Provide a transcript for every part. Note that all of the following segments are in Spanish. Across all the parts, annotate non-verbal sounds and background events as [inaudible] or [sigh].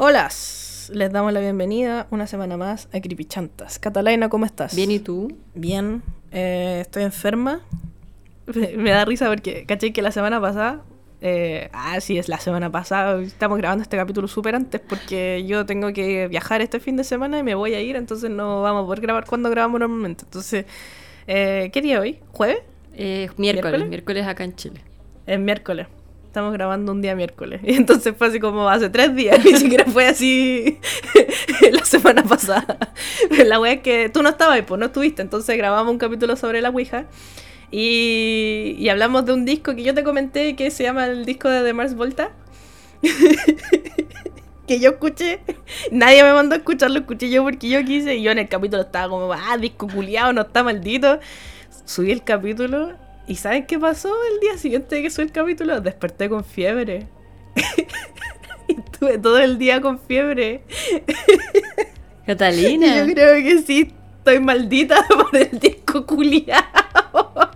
Hola, les damos la bienvenida una semana más a Chantas. Catalina, ¿cómo estás? Bien, ¿y tú? Bien, eh, estoy enferma. [laughs] Me da risa porque, caché que la semana pasada eh, ah, sí, es la semana pasada. Estamos grabando este capítulo súper antes porque yo tengo que viajar este fin de semana y me voy a ir, entonces no vamos a poder grabar cuando grabamos normalmente. Entonces, eh, ¿qué día hoy? ¿Jueves? Eh, miércoles, miércoles, acá en Chile. Es miércoles. Estamos grabando un día miércoles. [laughs] Y entonces fue así como hace tres días. [laughs] Ni siquiera fue así [laughs] la semana pasada. La wea es que tú no estabas, pues no estuviste. Entonces grabamos un capítulo sobre la Ouija. Y, hablamos de un disco que yo te comenté que se llama el disco de The Mars Volta. que yo escuché. Nadie me mandó a escucharlo, escuché yo porque yo quise. Y yo en el capítulo estaba como, ah, disco culiado, no está maldito. Subí el capítulo. ¿Y ¿saben qué pasó el día siguiente de que subí el capítulo? Desperté con fiebre. [laughs] y estuve todo el día con fiebre. [laughs] Catalina. yo creo que sí, estoy maldita [laughs] por el disco culiado.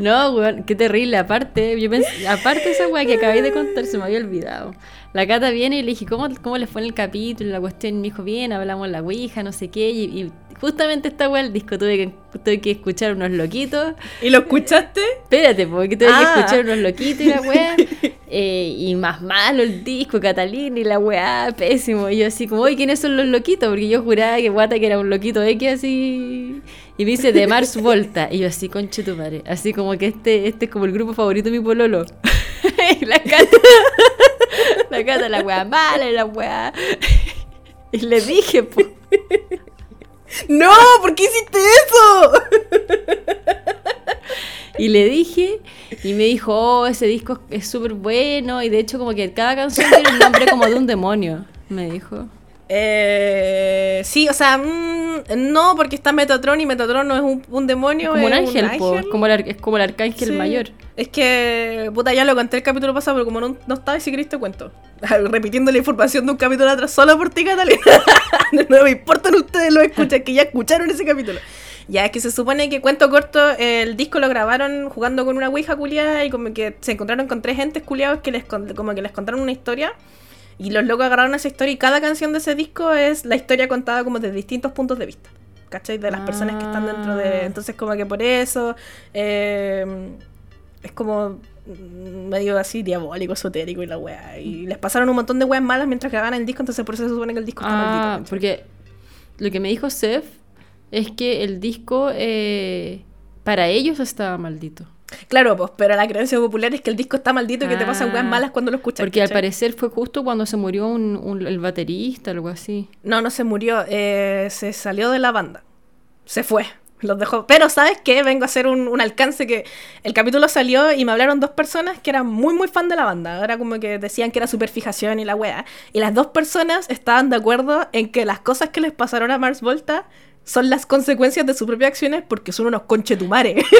No, weón, qué terrible. Aparte, yo pensé, aparte esa weá que acabé de contar, se me había olvidado. La Cata viene y le dije, ¿cómo, cómo le fue en el capítulo? La cuestión me dijo, bien, hablamos la Ouija, no sé qué. Y, [laughs] justamente esta weá, el disco, tuve que, tuve que escuchar unos loquitos. ¿Y lo escuchaste? Espérate, porque tuve que ah. escuchar unos loquitos y la weá. [laughs] Eh, y más malo el disco, Catalina y la weá, pésimo. Y yo así como, oye, ¿quiénes son los loquitos? Porque yo juraba que Guata que era un loquito X así. Y dice de Mars [laughs] Volta. Y yo así, conche tu madre. Así como que este, este es como el grupo favorito de mi pololo. y la cata. la cata, la weá mala, la weá. y le dije, po. ¡No! ¿Por qué hiciste eso? y le dije, y me dijo, oh, ese disco es súper bueno. Y de hecho, como que cada canción tiene un nombre como de un demonio, me dijo. Eh, sí, o sea, mm, no, porque está Metatron y Metatron no es un, demonio. Es como un ángel, Es, como el, es como el arcángel mayor. Es que, puta, ya lo conté el capítulo pasado, pero como no, no estaba, si querés te cuento. [laughs] Repitiendo la información de un capítulo atrás solo por ti, Catalina. [laughs] no me importan ustedes lo escuchan, que ya escucharon ese capítulo. Ya, es que se supone que cuento corto, el disco lo grabaron jugando con una ouija culiada y como que se encontraron con tres gentes culiados que les, como que les contaron una historia. Y los locos agarraron esa historia y cada canción de ese disco es la historia contada como desde distintos puntos de vista. ¿Cachai? De las personas que están dentro de... Ah. Entonces como que por eso eh, es como medio así diabólico, esotérico y la wea. Y les pasaron un montón de weas malas mientras grababan el disco, entonces por eso se supone que el disco está ah, maldito. Porque lo que me dijo Seth es que el disco eh, para ellos estaba maldito. Claro, pues, pero la creencia popular es que el disco está maldito y que te pasan weas ah, malas cuando lo escuchas. Porque al parecer fue justo cuando se murió un, el baterista, algo así. No, no se murió, eh, se salió de la banda. Se fue, los dejó. Pero, ¿sabes qué? Vengo a hacer un, alcance que el capítulo salió y me hablaron dos personas que eran muy, muy fan de la banda. Ahora como que decían que era superfijación y la wea. Y las dos personas estaban de acuerdo en que las cosas que les pasaron a Mars Volta son las consecuencias de sus propias acciones porque son unos conchetumares. [laughs]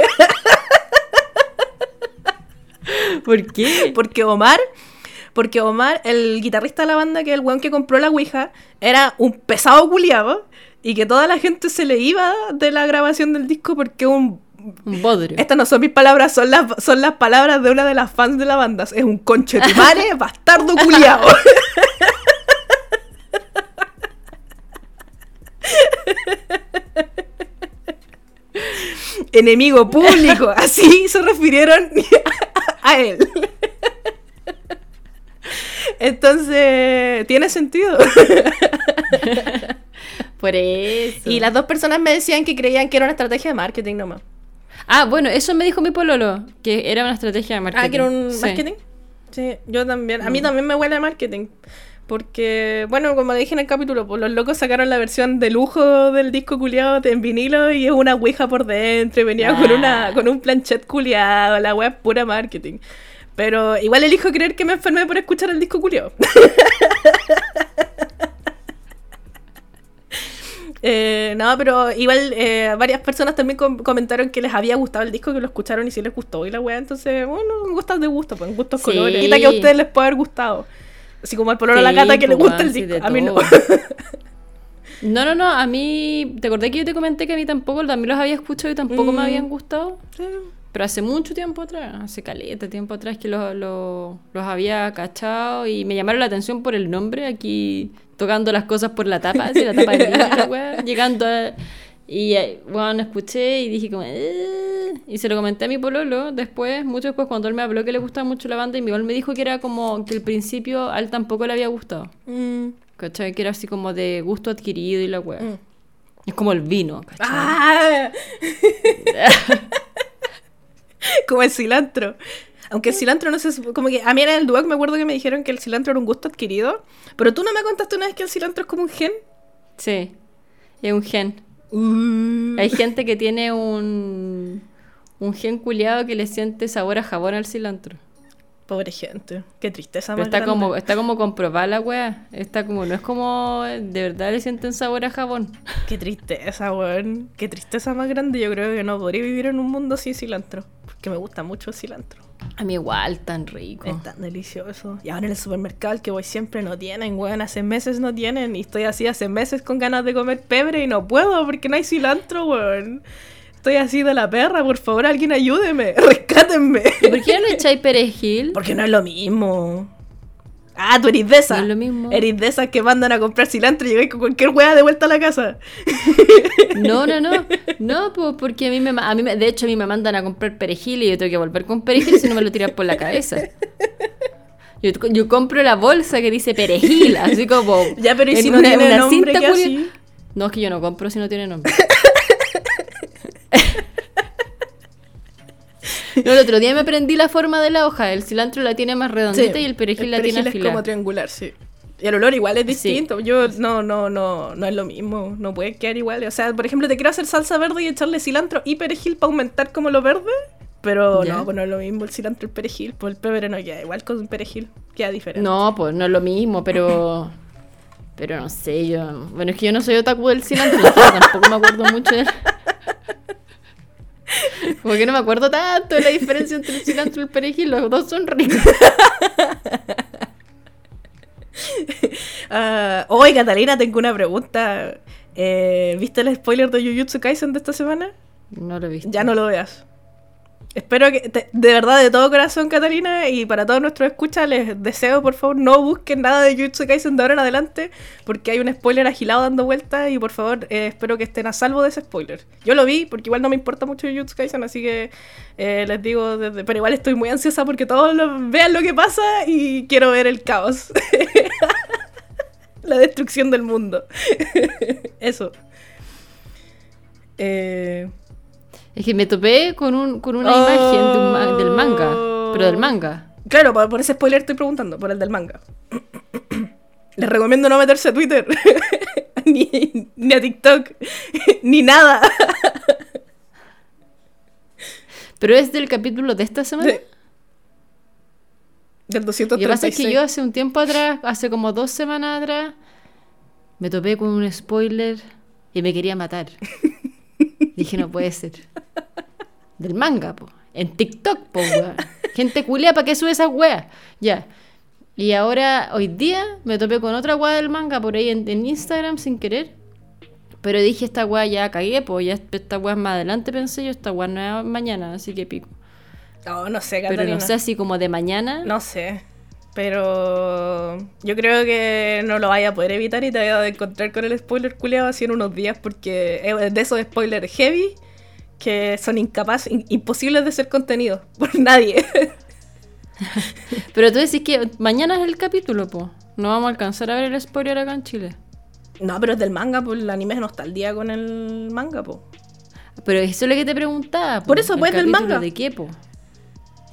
¿Por qué? Porque Omar, porque Omar, el guitarrista de la banda, que es el weón que compró la Ouija, era un pesado culiado y que toda la gente se le iba de la grabación del disco porque un un bodrio. Estas no son mis palabras, son las, son las palabras de una de las fans de la banda. Es un conche de madre, [laughs] bastardo culiado. [laughs] Enemigo público, así se refirieron a él. Entonces, tiene sentido. [laughs] Por [laughs] eso. Y las dos personas me decían que creían que era una estrategia de marketing nomás. Ah, bueno, eso me dijo mi pololo, que era una estrategia de marketing. Ah, que era un marketing. Sí, yo también. A mí mm. también me huele a marketing. Porque, bueno, como dije en el capítulo, pues los locos sacaron la versión de lujo del disco culiado en vinilo y es una ouija por dentro y venía con, una, ah. con un planchet culiado, la web pura marketing. Pero igual elijo creer que me enfermé por escuchar el disco culiado. [laughs] Eh, no, pero igual eh, varias personas también comentaron que les había gustado el disco, que lo escucharon y sí les gustó. Y la weá, entonces, bueno, gustas de gusto, pues gustos colores. Quita que a ustedes les puede haber gustado. Así como al pololo a la gata que le pues, gusta el disco. A mí no. [laughs] No, no, no, a mí, ¿te acordé que yo te comenté que a mí tampoco, también los había escuchado y tampoco me mm. habían gustado? Sí. Pero hace mucho tiempo atrás, hace caleta tiempo atrás que lo- lo- los había cachado y me llamaron la atención por el nombre, aquí tocando las cosas por la tapa, así la tapa libro, la wea, llegando a- Y eh, bueno, escuché y dije como... "Eh", y se lo comenté a mi pololo después, mucho después cuando él me habló que le gustaba mucho la banda y mi igual me dijo que era como que al principio a él tampoco le había gustado. Mm. ¿Cachai? Que era así como de gusto adquirido y la wea. Mm. Es como el vino, ¿cachai? ¡Ah! [laughs] [laughs] como el cilantro. Aunque el cilantro no sé, como que a mí en el Duoc me acuerdo que me dijeron que el cilantro era un gusto adquirido, pero tú no me contaste una vez que el cilantro es como un gen. Sí, es un gen. Uh. Hay gente que tiene un, un gen culiado que le siente sabor a jabón al cilantro. Pobre gente, qué tristeza Pero más está grande. como, está como comprobada la wea. Está como, no es como de verdad le sienten sabor a jabón. Qué tristeza, weón. Qué tristeza más grande. Yo creo que no podría vivir en un mundo sin cilantro. Porque me gusta mucho el cilantro. A mí igual, tan rico. Es tan delicioso. Y ahora en el supermercado que voy siempre no tienen, weón. Hace meses no tienen. Y estoy así hace meses con ganas de comer pebre y no puedo porque no hay cilantro, weón. Estoy así de la perra, por favor, alguien ayúdeme. [laughs] Rescátenme. ¿Y por qué no le echáis perejil? Porque no es lo mismo. Ah, tú eres de esas. No es lo mismo. Eres de esas que mandan a comprar cilantro y llegáis con cualquier weá de vuelta a la casa. [laughs] No, no, no. No, pues porque a mí, me, a mí me- de hecho a mí me mandan a comprar perejil y yo tengo que volver con perejil si no me lo tiras por la cabeza. Yo, yo compro la bolsa que dice perejil, así como. [laughs] Ya, pero ¿y si no una- tiene una nombre, cinta así? No, es que yo no compro si no tiene nombre. [laughs] No, el otro día me aprendí la forma de la hoja. El cilantro la tiene más redondita y el perejil la tiene es afilada. como triangular, sí. Y el olor igual es distinto. Yo no, no, no, no es lo mismo. No puede quedar igual. O sea, por ejemplo, te quiero hacer salsa verde y echarle cilantro y perejil para aumentar como lo verde. Pero Ya. no, pues no es lo mismo el cilantro y el perejil. Pues el pebre no queda igual con el perejil. Queda diferente. No, pues no es lo mismo, pero. [laughs] Pero no sé, yo. Bueno, es que yo no soy otaku del cilantro, tampoco me acuerdo mucho de él. [laughs] Como que no me acuerdo tanto de la diferencia entre el cilantro y el perejil, los dos son ricos. Ah, Oye, Catalina, tengo una pregunta. Eh, ¿Viste el spoiler de Jujutsu Kaisen de esta semana? No lo he visto. Ya no lo veas. Espero que, de verdad, de todo corazón, Catalina, y para todos nuestros escuchas, les deseo, por favor, no busquen nada de Jujutsu Kaisen de ahora en adelante, porque hay un spoiler agilado dando vueltas, y por favor, eh, espero que estén a salvo de ese spoiler. Yo lo vi, porque igual no me importa mucho Jujutsu Kaisen, así que eh, les digo, desde- pero igual estoy muy ansiosa porque todos vean lo que pasa y quiero ver el caos. [laughs] La destrucción del mundo. [laughs] Eso. Eh... Es que me topé con, un, con una imagen de un ma- del manga, pero del manga. Claro, por, por ese spoiler estoy preguntando, por el del manga. [coughs] Les recomiendo no meterse a Twitter, [laughs] ni, ni a TikTok, [laughs] ni nada. [laughs] Pero es del capítulo de esta semana. Sí. Del Lo que 236. pasa es que yo hace un tiempo atrás, hace como dos semanas atrás, me topé con un spoiler y me quería matar. [laughs] Dije, no puede ser. Del manga, po. En TikTok, po, weón. Gente culia, ¿para qué sube esas weas? Ya. Y ahora, hoy día, me topé con otra wea del manga por ahí en, en Instagram sin querer. Pero dije, esta wea ya cagué, pues ya esta wea es más adelante, pensé yo, esta wea no es mañana, así que pico. No, no sé, Pero Catalina. no sé, así como de mañana. No sé. Pero yo creo que no lo vaya a poder evitar y te vaya a encontrar con el spoiler culiado así en unos días porque es de esos spoilers heavy que son incapaces, in- imposibles de ser contenidos [laughs] por nadie. [laughs] Pero tú decís que mañana es el capítulo, po. No vamos a alcanzar a ver el spoiler acá en Chile. no, pero es del manga, pues el anime no está al día con el manga, pues. Pero eso es lo que te preguntaba. po. Por eso, ¿El pues, del capítulo manga. ¿De qué, po?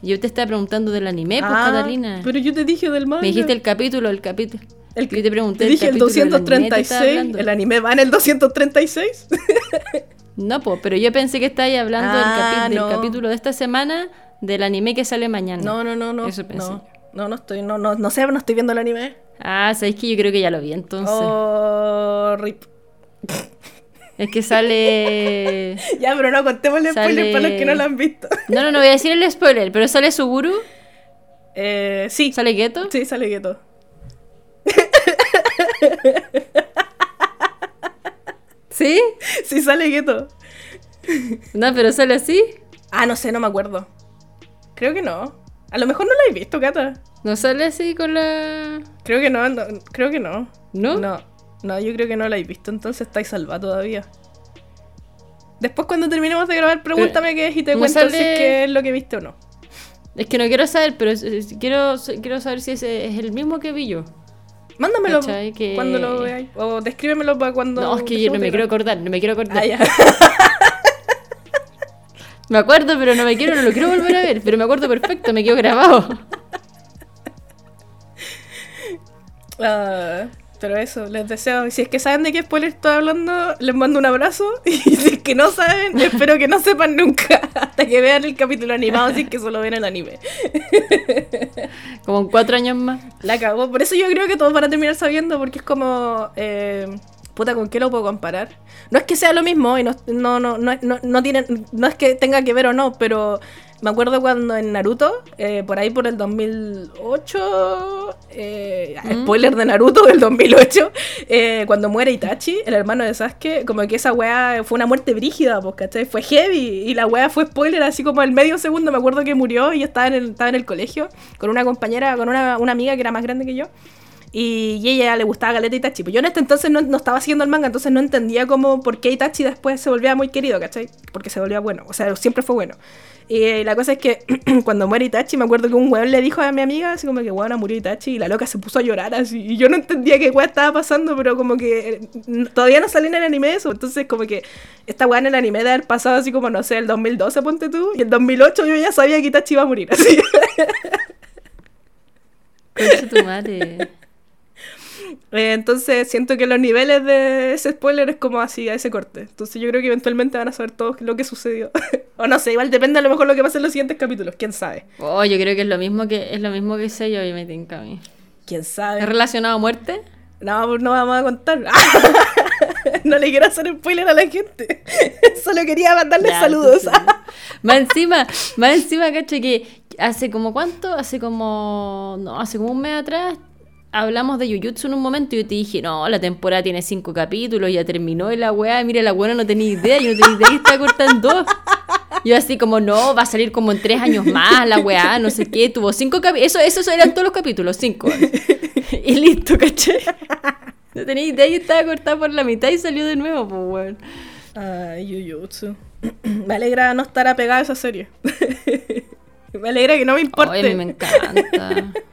Yo te estaba preguntando del anime, pues, Ah, Catalina. Pero yo te dije del manga. Me dijiste el capítulo, el capítulo. El- yo te pregunté Te dije el anime, estaba 236. hablando. El anime va en el 236. [laughs] No, pues, pero yo pensé que estabas hablando del, Ah, capi- del no. capítulo de esta semana del anime que sale mañana. No, no, no, no. Eso pensé no. No, no estoy, no, no, no sé, no estoy viendo el anime. Ah, sabéis que yo creo que ya lo vi entonces. Oh, rip. Es que sale. [laughs] Ya, pero no contemos el spoiler para los que no lo han visto. [laughs] No, no, no voy a decir el spoiler, pero sale Suguru, Eh, sí. sale Geto. Sí, sale Geto. [laughs] ¿Sí? Sí, sale Geto. No, pero sale así. Ah, no sé, no me acuerdo. Creo que no. A lo mejor no lo he visto, Cata. ¿No sale así con la...? Creo que no, no creo que no. ¿No? No, no, yo creo que no la he visto, entonces estáis salva todavía. Después cuando terminemos de grabar, pregúntame qué es y te ¿no cuento sale- si es que es lo que viste o no. Es que no quiero saber, pero quiero, quiero saber si ese es el mismo que vi yo. Mándamelo cuando lo veáis. O descríbemelo para cuando. No, es que yo no me quiero acordar, no me quiero acordar. Ah. [laughs] Me acuerdo, pero no me quiero, no lo quiero volver a ver, pero me acuerdo perfecto, me quedo grabado. [laughs] Ah, pero eso, les deseo. Si es que saben de qué spoiler estoy hablando, les mando un abrazo. [laughs] Y si es que no saben, espero que no sepan nunca. [laughs] Hasta que vean el capítulo animado, si es que solo ven el anime. [laughs] Como en cuatro años más. La cagó. Por eso yo creo que todos van a terminar sabiendo, porque es como. eh, puta, ¿con qué lo puedo comparar? No es que sea lo mismo, y no, no, no, no, no, no tiene, no es que tenga que ver o no, pero me acuerdo cuando en Naruto, eh, por ahí por el 2008, eh, Mm. spoiler de Naruto del 2008, eh, cuando muere Itachi, el hermano de Sasuke, como que esa weá fue una muerte brígida, pues, ¿cachai? Fue heavy, y la weá fue spoiler así como al medio segundo, me acuerdo que murió y estaba en el, estaba en el colegio con una compañera, con una, una amiga que era más grande que yo. Y, ella le gustaba Galeta Itachi. Pues yo en este entonces no, estaba haciendo el manga, entonces no entendía cómo, por qué Itachi después se volvía muy querido, ¿cachai? Porque se volvía bueno, o sea, siempre fue bueno. Y la cosa es que [clears throat] cuando muere Itachi, me acuerdo que un weón le dijo a mi amiga, así como que weón, murió Itachi, y la loca se puso a llorar así. Y yo no entendía qué weón estaba pasando, pero como que eh, todavía no salía en el anime eso. Entonces, como que esta weón en el anime de pasado así como, no sé, el 2012, ponte tú, y el 2008 yo ya sabía que Itachi iba a morir, así. Concha tu madre. Eh, entonces siento que los niveles de ese spoiler es como así, a ese corte. Entonces yo creo que eventualmente van a saber todos lo que sucedió. [laughs] o no sé, igual depende a lo mejor lo que pase en los siguientes capítulos, quién sabe. Oh, yo creo que es lo mismo que es lo mismo que sé yo y me tinca a mí. ¿Quién ¿Es sabe? relacionado a muerte? No, pues no vamos a contar. [laughs] no le quiero hacer spoiler a la gente. [laughs] Solo quería mandarles Ya, saludos. más encima, más encima, caché que hace como cuánto, hace como, no, hace como un mes atrás, hablamos de Jujutsu en un momento y yo te dije, no, la temporada tiene cinco capítulos, ya terminó y la weá, mira, la weá no tenía idea, yo no tenía idea está cortando. Yo así como, no, va a salir como en tres años más, la weá, no sé qué, tuvo cinco capítulos, eso, esos eran todos los capítulos, cinco. Y listo, caché. No tenía idea y estaba cortada por la mitad y salió de nuevo, pues weón. Ay, Jujutsu. [clears throat] me alegra no estar apegada a esa serie. [laughs] me alegra que no me importe. Ay, me encanta.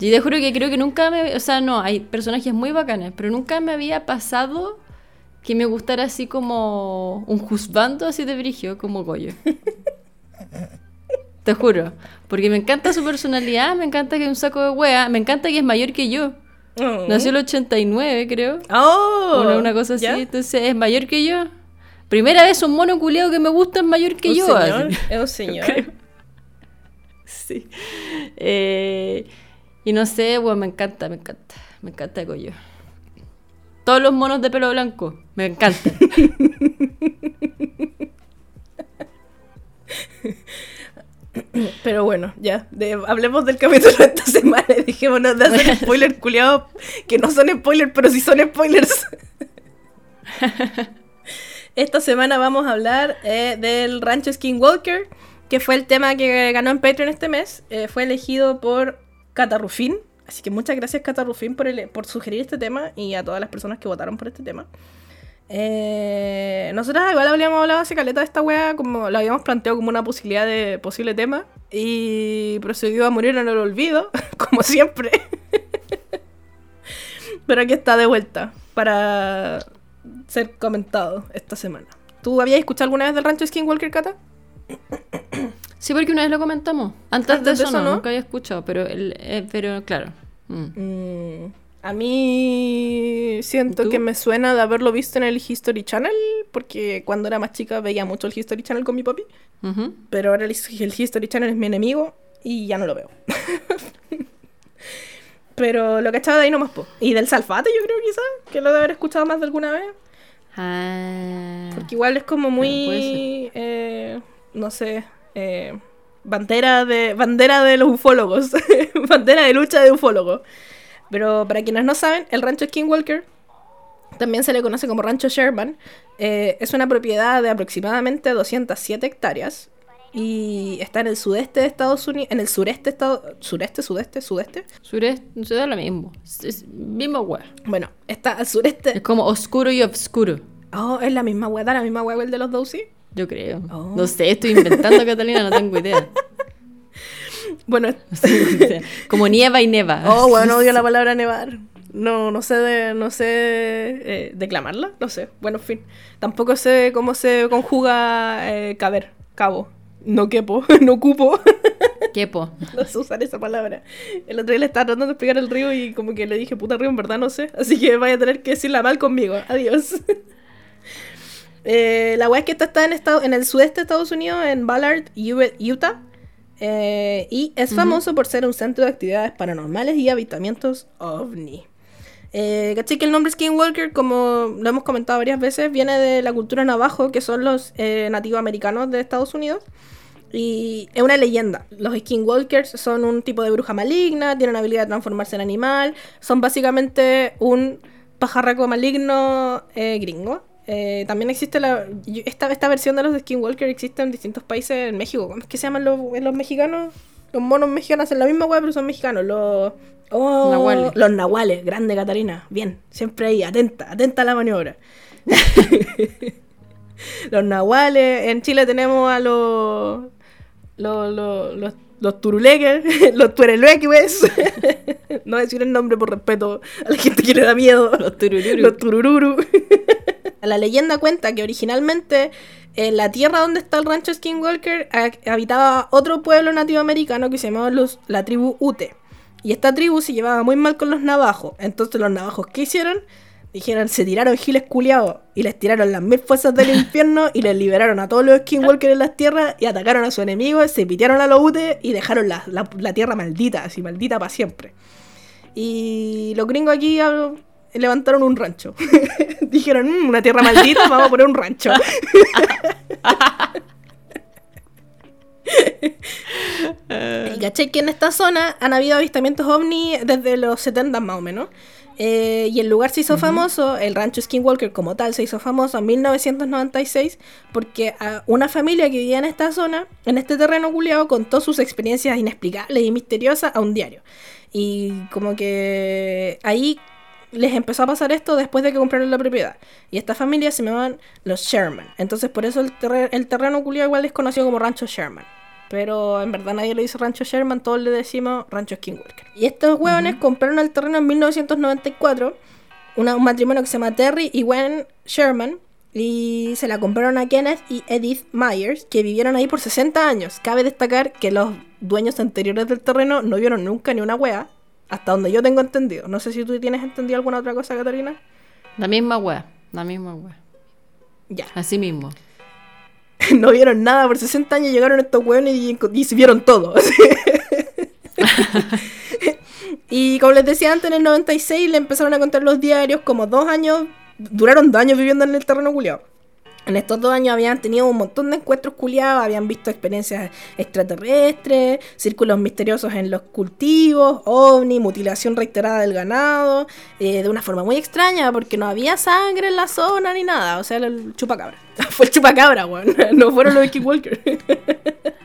Yo te juro que creo que nunca me... O sea, no, hay personajes muy bacanes, pero nunca me había pasado que me gustara así como un juzbando así de brigio, como Goyo. Te juro. Porque me encanta su personalidad, me encanta que es un saco de wea, me encanta que es mayor que yo. Oh. Nació el 89, creo. Oh, Una, una cosa así, ¿ya? entonces es mayor que yo. Primera vez un mono culeado que me gusta es mayor que Un yo. señor. Es un señor. [laughs] Sí. Eh, y no sé, me encanta, me encanta. Me encanta Goyo. Todos los monos de pelo blanco, me encantan. [laughs] Pero bueno, ya. hablemos del capítulo de esta semana y dejémonos de hacer spoilers culiados que no son spoilers, pero sí son spoilers. [laughs] esta semana vamos a hablar eh, del rancho Skinwalker, que fue el tema que ganó en Patreon este mes. Eh, fue elegido por Catarrufín. Así que muchas gracias Catarrufín por, ele- por sugerir este tema y a todas las personas que votaron por este tema. Eh, nosotros igual habíamos hablado hace caleta de esta wea, como lo habíamos planteado como una posibilidad de posible tema, y procedió a morir en el olvido, [laughs] como siempre. [laughs] Pero aquí está de vuelta para ser comentado esta semana. ¿Tú habías escuchado alguna vez del rancho Skinwalker, Kata? [coughs] Sí, porque una vez lo comentamos. Antes, Antes de de eso, eso, no, ¿no? nunca había escuchado, pero, el, eh, pero claro. Mm. Mm, a mí siento ¿Tú? que me suena de haberlo visto en el History Channel, porque cuando era más chica veía mucho el History Channel con mi papi. Pero ahora el, el History Channel es mi enemigo y ya no lo veo. [laughs] Pero lo que echaba de ahí nomás, po. Y del Salfate, yo creo quizás, que lo de haber escuchado más de alguna vez. Ah. Porque igual es como muy, eh, no sé, eh, bandera de bandera de los ufólogos, [laughs] bandera de lucha de ufólogos. Pero para quienes no saben, el rancho Skinwalker, también se le conoce como rancho Sherman, eh, es una propiedad de aproximadamente 207 hectáreas Y está en el sudeste de Estados Unidos. En el sureste, estado, sureste, sudeste, sudeste. Sureste, se da lo mismo. Es, misma wea. Bueno, está al sureste. Es como oscuro y obscuro. Oh, es la misma wea, da la misma wea el de los Dowsy. Yo creo. Oh. No sé, estoy inventando, Catalina, no tengo idea. [laughs] Bueno, No tengo idea. Como nieva y neva. oh, bueno, odio la [laughs] palabra nevar. No, no sé, de, no sé eh, declamarla, no sé. Bueno, en fin. Tampoco sé cómo se conjuga eh, caber, cabo. No quepo, [laughs] no cupo. Quepo. no sé usar esa palabra. El otro día le estaba tratando de explicar el río y como que le dije, puta río, en verdad no sé. Así que vaya a tener que decirla mal conmigo. Adiós. Eh, la weá es que esta está en, estado, en el sudeste de Estados Unidos, en Ballard, Utah. Eh, y es famoso por ser un centro de actividades paranormales y avistamientos ovni. Eh. Que el nombre Skinwalker, como lo hemos comentado varias veces, viene de la cultura navajo, que son los eh, nativos americanos de Estados Unidos. Y es una leyenda. Los Skinwalkers son un tipo de bruja maligna, tienen habilidad de transformarse en animal, son básicamente un pajarraco maligno eh, gringo. Eh, también existe la. Esta, esta versión de los Skinwalker existe en distintos países en México. ¿Cómo es que se llaman los, los mexicanos? Los monos mexicanos hacen la misma web, pero son mexicanos. Los. Oh, Nahuales. Los nahuales, grande Catarina. Bien, siempre ahí, atenta, atenta a la maniobra. [laughs] los nahuales. En Chile tenemos a los. Los, los, los, los turuleques, [laughs] los tuerelueques. [laughs] no decir el nombre por respeto a la gente que le da miedo. Los turururu. Los turururu. La leyenda cuenta que originalmente en la tierra donde está el rancho Skinwalker ha- habitaba otro pueblo nativo americano que se llamaba los- la tribu Ute. Y esta tribu se llevaba muy mal con los navajos. Entonces los navajos, ¿qué hicieron? Dijeron, se tiraron giles culiados y les tiraron las mil fuerzas del [laughs] infierno y les liberaron a todos los Skinwalkers en las tierras y atacaron a sus enemigos, se pitearon a los Ute y dejaron la, la- la tierra maldita, así maldita para siempre. Y los gringos aquí ah, levantaron un rancho. [laughs] Dijeron, "Mm, una tierra maldita, vamos a poner un rancho. [laughs] y caché que en esta zona han habido avistamientos ovni desde los 70 más o menos. Eh, y el lugar se hizo famoso, el rancho Skinwalker como tal se hizo famoso en 1996 porque ah, una familia que vivía en esta zona, en este terreno culiado, contó sus experiencias inexplicables y misteriosas a un diario. Y como que ahí les empezó a pasar esto después de que compraron la propiedad. Y esta familia se llamaban los Sherman. Entonces por eso el, terre- el terreno culiado igual es conocido como Rancho Sherman. Pero en verdad nadie le dice Rancho Sherman, todos le decimos Rancho Skinwalker. Y estos hueones compraron el terreno en 1994, una- un matrimonio que se llama Terry y Gwen Sherman, y se la compraron a Kenneth y Edith Myers, que vivieron ahí por 60 años. Cabe destacar que los dueños anteriores del terreno no vieron nunca ni una wea, hasta donde yo tengo entendido. No sé si tú tienes entendido alguna otra cosa, Catarina. La misma wea. La misma wea. Ya. Así mismo. [laughs] no vieron nada por 60 años, llegaron estos hueones y, y se vieron todo. [laughs] y como les decía antes, en el 96 le empezaron a contar los diarios como dos años, duraron dos años viviendo en el terreno culiado. En estos dos años habían tenido un montón de encuentros culiados, habían visto experiencias extraterrestres, círculos misteriosos en los cultivos, ovni, mutilación reiterada del ganado, eh, de una forma muy extraña porque no había sangre en la zona ni nada, o sea, el chupacabra. [laughs] Fue el chupacabra, weón, [laughs] no fueron los Skinwalker. [laughs]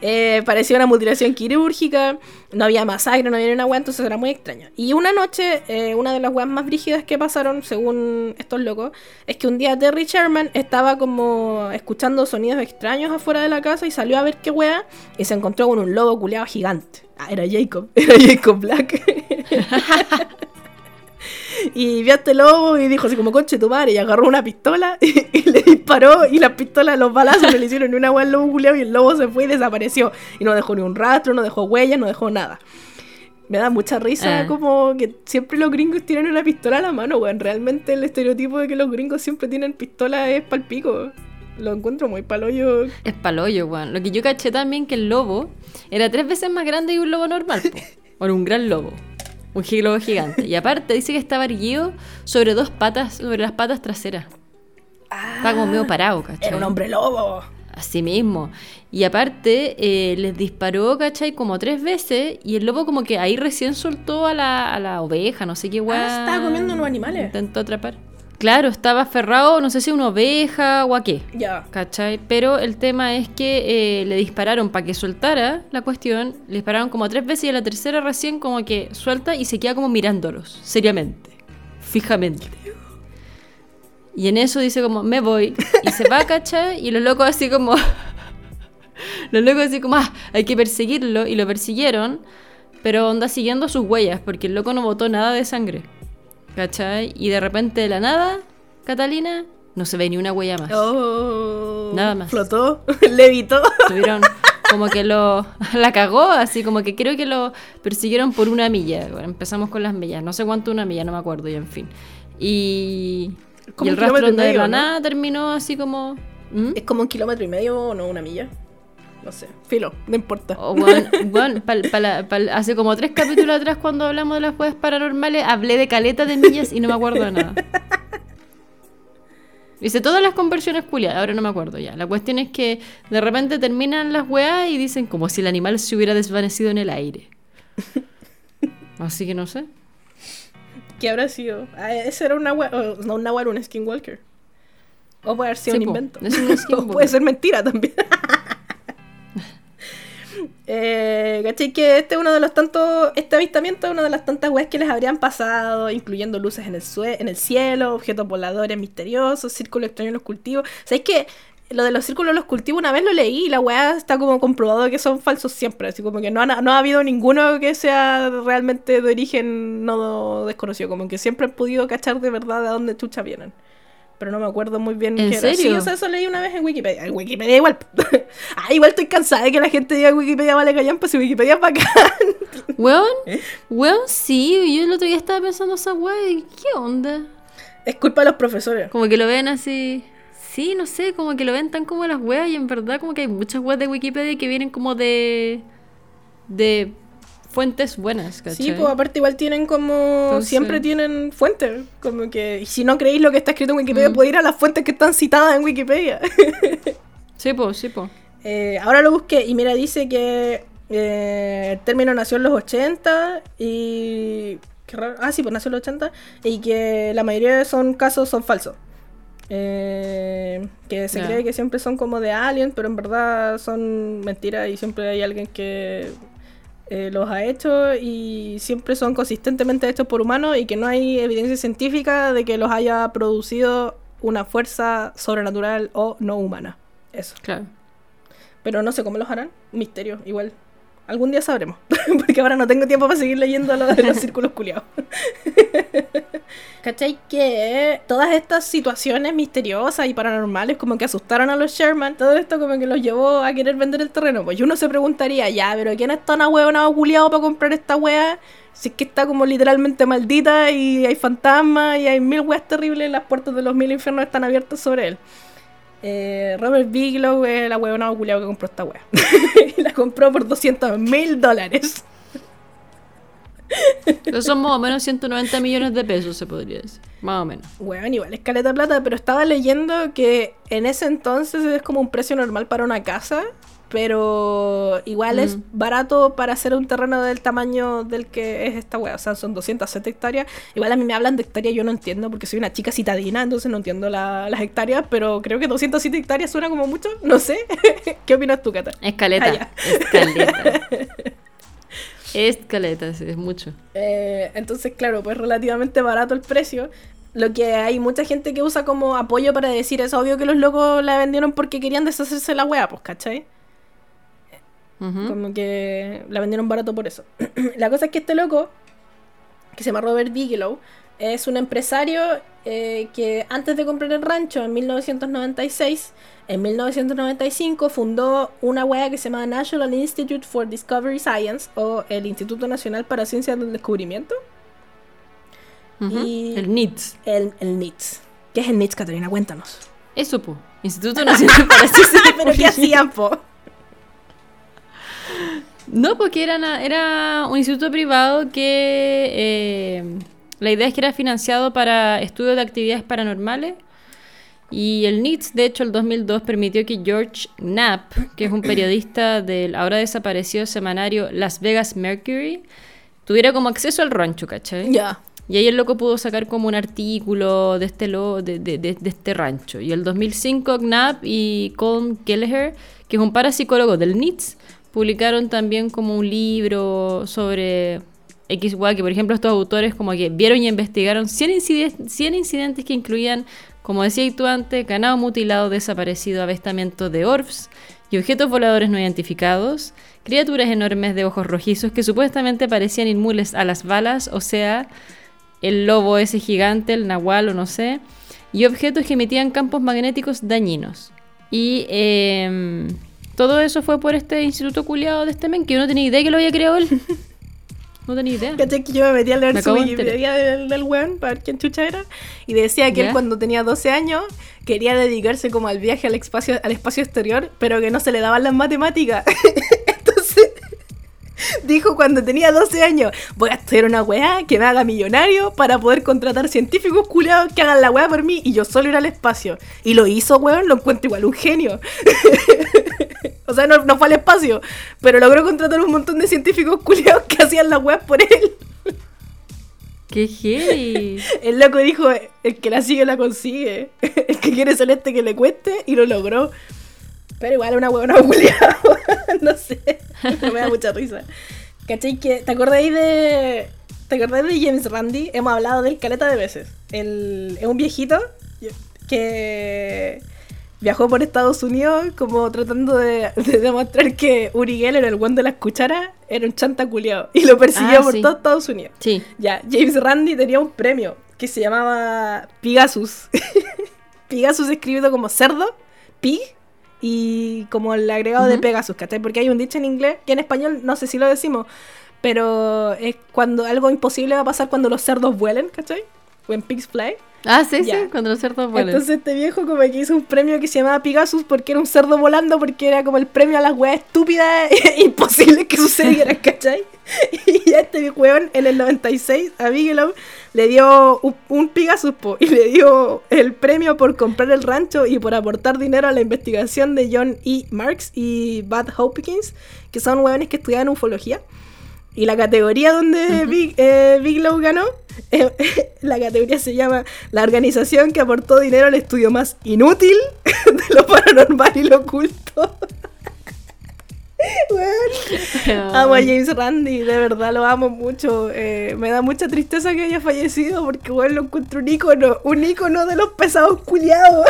Eh, parecía una mutilación quirúrgica, no había masacre, no había una weá, entonces era muy extraño. Y una noche, eh, una de las weas más brígidas que pasaron, según estos locos, es que un día Terry Sherman estaba como escuchando sonidos extraños afuera de la casa y salió a ver qué wea y se encontró con un lobo culeado gigante. Ah, era Jacob, [laughs] era Jacob Black. [laughs] Y vio a este lobo y dijo así como, conche tu madre, y agarró una pistola [laughs] y, y le disparó y las pistolas, los balazos no le hicieron ni una hueá al lobo culiao y el lobo se fue y desapareció. Y no dejó ni un rastro, no dejó huellas, no dejó nada. Me da mucha risa Ah. como que siempre los gringos tienen una pistola a la mano, weón. Realmente el estereotipo de que los gringos siempre tienen pistola es palpico. Lo encuentro muy paloyo. Es paloyo, weón. Lo que yo caché también que el lobo era tres veces más grande que un lobo normal. po. [laughs] O era un gran lobo. Un gi- lobo gigante. Y aparte dice que estaba erguido sobre dos patas, sobre las patas traseras. Estaba como medio parado, ¿cachai? Era un hombre lobo. Así mismo. Y aparte, eh, les disparó, ¿cachai? Como tres veces. Y el lobo como que ahí recién soltó a la, a la oveja, no sé qué weá. Ah, estaba comiendo unos animales. Intentó atrapar. Claro, estaba aferrado, no sé si una oveja o a qué. Ya. ¿Cachai? Pero el tema es que eh, le dispararon para que soltara la cuestión. Le dispararon como tres veces y a la tercera recién como que suelta y se queda como mirándolos, seriamente, fijamente. Y en eso dice como, me voy. Y se va, ¿cachai? Y los locos así como... [laughs] los locos así como, ah, hay que perseguirlo. Y lo persiguieron, pero anda siguiendo sus huellas, porque el loco no botó nada de sangre. ¿Cachai? Y de repente de la nada, Catalina, no se ve ni una huella más. Oh. Nada más. Flotó, [laughs] levitó. Tuvieron [laughs] como que lo [laughs] la cagó, así como que creo que lo persiguieron por una milla. Bueno, empezamos con las millas, no sé cuánto una milla, no me acuerdo, y en fin. Y, el rastro de la ¿no? nada terminó así como... ¿Mm? Es como un kilómetro y medio o no, una milla. No sé. Filo, no importa. O, weón, [laughs] weón, pal- pala- pal- hace como tres capítulos atrás cuando hablamos de las juegas paranormales hablé de caleta de millas y no me acuerdo de nada. Hice todas las conversiones culiadas, ahora no me acuerdo ya. La cuestión es que de repente terminan las weas y dicen como si el animal se hubiera desvanecido en el aire. Así que no sé. ¿Qué habrá sido? Ah, ese era una wea. oh, no, una wea un skinwalker. O puede haber sido Sí, un po, invento. es un [laughs] o puede ser mentira también. [laughs] eh, ¿Cachai? Que este es uno de los tantos. Este avistamiento es una de las tantas weas que les habrían pasado, incluyendo luces en el, en el cielo, objetos voladores misteriosos, círculos extraños en los cultivos. ¿Sabes que Lo de los círculos en los cultivos una vez lo leí y la weá está como comprobado que son falsos siempre. Así como que no, han- no ha habido ninguno que sea realmente de origen no desconocido. Como que siempre han podido cachar de verdad de dónde chucha vienen. Pero no me acuerdo muy bien ¿En qué era. Sí, serio? o sea, eso leí una vez en Wikipedia. En Wikipedia igual. [laughs] ah, igual estoy cansada de que la gente diga Wikipedia vale callan, pues si Wikipedia es bacán. [laughs] Weón, ¿Eh? weón, sí, yo el otro día estaba pensando esa wea y ¿qué onda? es culpa de los profesores. Como que lo ven así. Sí, no sé, como que lo ven tan como las weas y en verdad como que hay muchas weas de Wikipedia que vienen como de. de fuentes buenas, ¿cachai? Sí, pues aparte igual tienen como... Entonces- Siempre tienen fuentes. Como que... Si no creéis lo que está escrito en Wikipedia, Mm. podéis ir a las fuentes que están citadas en Wikipedia. [laughs] Sí, po, sí, po. Eh, ahora lo busqué y mira, dice que eh, el término nació en los 80 y... Qué raro. Ah, sí, pues nació en los 80 y que la mayoría de son casos son falsos. Eh, que se cree que siempre son como de aliens, pero en verdad son mentiras y siempre hay alguien que eh, los ha hecho y siempre son consistentemente hechos por humanos y que no hay evidencia científica de que los haya producido una fuerza sobrenatural o no humana. Eso. Claro. Pero no sé cómo los harán. Misterio, igual. Algún día sabremos. [laughs] Porque ahora no tengo tiempo para seguir leyendo lo de los [laughs] círculos culiados. ¿Cachai? Que todas estas situaciones misteriosas y paranormales como que asustaron a los Sherman. Todo esto como que los llevó a querer vender el terreno. Pues uno se preguntaría, ya, pero ¿quién es tan ahueonado culiado para comprar esta wea? Si es que está como literalmente maldita y hay fantasmas y hay mil weas terribles, las puertas de los mil infiernos están abiertas sobre él. Eh, Robert Bigelow es el ahueonado culiado que compró esta wea. [laughs] la compró por 200 mil dólares. Eso son más o menos 190 millones de pesos, se podría decir. Más o menos. Weón, igual es caleta plata, pero estaba leyendo que en ese entonces es como un precio normal para una casa, pero igual es Mm. barato para hacer un terreno del tamaño del que es esta wea. O sea, son 207 hectáreas. Igual a mí me hablan de hectáreas, yo no entiendo porque soy una chica citadina, entonces no entiendo la- las hectáreas, pero creo que 207 hectáreas suena como mucho, no sé. [laughs] ¿Qué opinas tú, Cata? Escaleta. Ah. Escaleta. [laughs] Escaleta, sí, es mucho. Eh, entonces, claro, pues relativamente barato el precio. Lo que hay mucha gente que usa como apoyo para decir es obvio que los locos la vendieron porque querían deshacerse de la wea, pues, ¿cachai? Como que la vendieron barato por eso. [clears throat] la cosa es que este loco, que se llama Robert Bigelow, es un empresario eh, que antes de comprar el rancho en 1996, en 1995 fundó una wea que se llama National Institute for Discovery Science o el Instituto Nacional para Ciencias del Descubrimiento. Y- El NITS. El, el NITS. ¿Qué es el NITS, Catalina? Cuéntanos. Eso, po. Instituto Nacional para [laughs] Ciencias del ¿Pero qué hacían, po? No, porque era, un instituto privado que eh, la idea es que era financiado para estudios de actividades paranormales. Y el NITS, de hecho, el 2002 permitió que George Knapp, que es un periodista del ahora desaparecido semanario Las Vegas Mercury, tuviera como acceso al rancho, ¿cachai? Ya. Y ahí el loco pudo sacar como un artículo de este, lo, de, de, de, este rancho. Y el 2005 Knapp y Colm Kelleher, que es un parapsicólogo del NITS, publicaron también como un libro sobre X, que por ejemplo estos autores como que vieron y investigaron 100, incidentes, 100 incidentes que incluían, como decía tú antes, ganado mutilado, desaparecido, avestamiento de orfs y objetos voladores no identificados, criaturas enormes de ojos rojizos que supuestamente parecían inmunes a las balas, o sea, el lobo ese gigante, el nahual o no sé, y objetos que emitían campos magnéticos dañinos. Y em, todo eso fue por este instituto culiado de este men, que yo no tenía idea que lo había creado él. [laughs] No tenía idea. ¿Cachai? Que yo me metí a leer su Wikipedia del, del weón para ver quién chucha era. Y decía que él cuando tenía 12 años quería dedicarse como al viaje al espacio, al espacio exterior, pero que no se le daban las matemáticas. [laughs] Entonces dijo cuando tenía 12 años, voy a estudiar una weá que me haga millonario para poder contratar científicos culiados que hagan la weá por mí y yo solo ir al espacio. Y lo hizo, weón, lo encuentro igual un genio. [laughs] [laughs] O sea, no, fue al espacio, pero logró contratar un montón de científicos culiados que hacían la web por él. [laughs] ¡Qué heavy! [laughs] El loco dijo, el que la sigue la consigue. El que quiere celeste que le cueste y lo logró. Pero igual una huevona culiada. no sé. Me da mucha risa. ¿Cachai? Que, ¿Te acordáis de. ¿Te acordáis de James Randi? Hemos hablado de él caleta de veces. El, es un viejito que viajó por Estados Unidos como tratando de, demostrar que Uri Geller, el buen de las cucharas, era un chanta culiado. Y lo persiguió ah, por todo Estados Unidos. Sí. Ya, James Randi tenía un premio que se llamaba Pigasus. [laughs] Pigasus escrito como cerdo, pig, y como el agregado de Pegasus, ¿cachai? Porque hay un dicho en inglés que en español no sé si lo decimos, pero es cuando algo imposible va a pasar cuando los cerdos vuelen, ¿cachai? When pigs fly. Ah, sí, sí, cuando los cerdos vuelan. Entonces este viejo como que hizo un premio que se llamaba Pigasus porque era un cerdo volando, porque era como el premio a las weas estúpidas e [laughs] imposibles que sucedieran, [laughs] ¿cachai? Y a este weón en el 96 a Bigelow le dio un, Pigasus y le dio el premio por comprar el rancho y por aportar dinero a la investigación de John E. Marks y Bud Hopkins, que son weones que estudiaban ufología. Y la categoría donde Big, eh, Bigelow ganó [laughs] la categoría se llama La organización que aportó dinero al estudio más inútil [laughs] de lo paranormal y lo oculto. [laughs] amo a James Randi, de verdad lo amo mucho. Eh, me da mucha tristeza que haya fallecido porque bueno, lo encuentro un ícono, un ícono de los pesados culiados.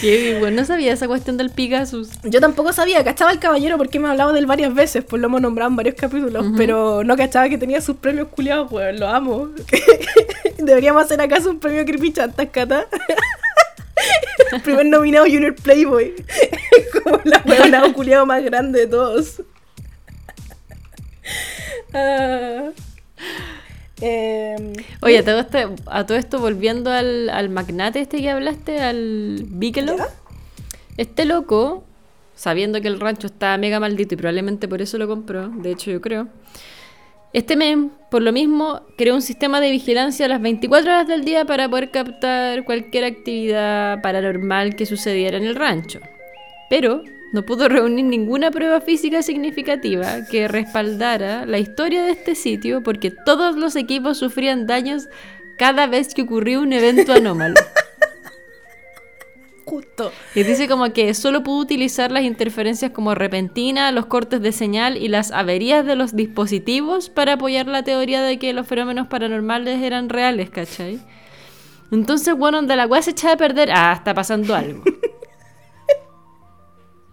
Qué bueno, no sabía esa cuestión del Pegasus. Yo tampoco sabía, cachaba el caballero porque me ha hablado de él varias veces, pues lo hemos nombrado en varios capítulos, pero no cachaba que tenía sus premios culiados, pues lo amo. [laughs] Deberíamos hacer acaso un premio Creepy Chantas, Cata. el [laughs] primer nominado Junior Playboy. [laughs] Como la huevona culiado más grande de todos. Ah. Em, Oye, a todo, esto, a todo esto, volviendo al, magnate este que hablaste, al Bigelow. Este loco, sabiendo que el rancho está mega maldito y probablemente por eso lo compró, de hecho yo creo. Este men, por lo mismo, creó un sistema de vigilancia a las 24 horas del día para poder captar cualquier actividad paranormal que sucediera en el rancho. Pero no pudo reunir ninguna prueba física significativa que respaldara la historia de este sitio porque todos los equipos sufrían daños cada vez que ocurrió un evento anómalo. [laughs] Justo. Y dice como que solo pudo utilizar las interferencias como repentina, los cortes de señal y las averías de los dispositivos para apoyar la teoría de que los fenómenos paranormales eran reales, ¿cachai? Entonces, bueno, donde la weá se echa a perder, ah, está pasando algo.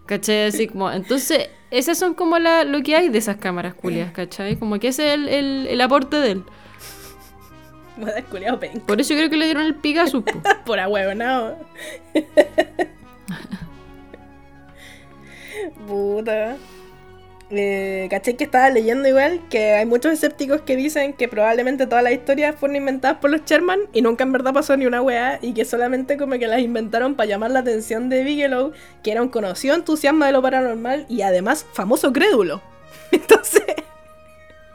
¿Cachai? Así [laughs] como, entonces, esas son como la, lo que hay de esas cámaras culias, ¿cachai? Como que ese es el, el, el aporte de él. Por eso creo que le dieron el Pigasus. [laughs] Por a huevo, no. [laughs] Puta. Eh, caché que estaba leyendo igual que hay muchos escépticos que dicen que probablemente todas las historias fueron inventadas por los Sherman y nunca en verdad pasó ni una weá y que solamente como que las inventaron para llamar la atención de Bigelow, que era un conocido entusiasmo de lo paranormal y además famoso crédulo. [laughs] Entonces,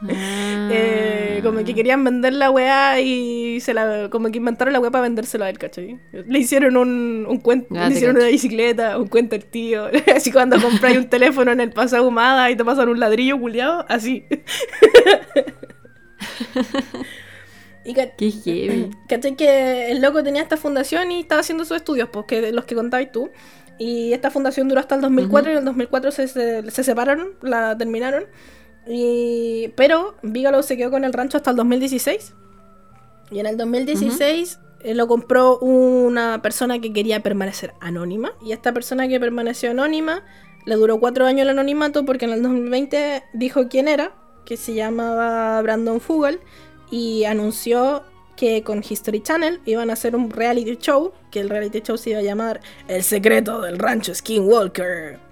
ah. eh, como que querían vender la weá y se la, como que inventaron la weá para vendérselo a él, ¿cachai? Le hicieron un, un cuento, Ah, le hicieron cacho. una bicicleta, un cuento el tío. [laughs] Así cuando compráis un teléfono en el pasado humada y te pasan un ladrillo culiado, así. [laughs] y ca- Qué heavy. ¿Cachai? Que el loco tenía esta fundación y estaba haciendo sus estudios, pues, que los que contabas tú. Y esta fundación duró hasta el 2004 y en el 2004 se, se, se separaron, la terminaron. Y, pero Bigelow se quedó con el rancho hasta el 2016. Y en el 2016 eh, lo compró una persona que quería permanecer anónima. Y esta persona que permaneció anónima le duró cuatro años el anonimato porque en el 2020 dijo quién era, que se llamaba Brandon Fugel, y anunció que con History Channel iban a hacer un reality show, que el reality show se iba a llamar El secreto del rancho Skinwalker.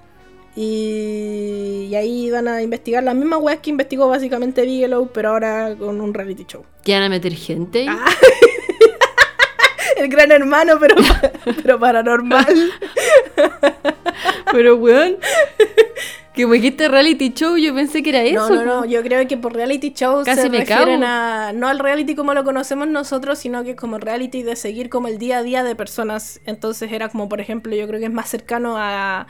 Y, y ahí iban a investigar las mismas weas que investigó básicamente Bigelow, pero ahora con un reality show. ¿Qué van a meter gente? Ah. [laughs] El gran hermano, pero, [laughs] pero paranormal. Pero, weón. Que me dijiste reality show, yo pensé que era eso. No, no, no, yo creo que por reality show Casi se me refieren cago. a no al reality como lo conocemos nosotros, sino que es como reality de seguir como el día a día de personas. Entonces era como, por ejemplo, yo creo que es más cercano a,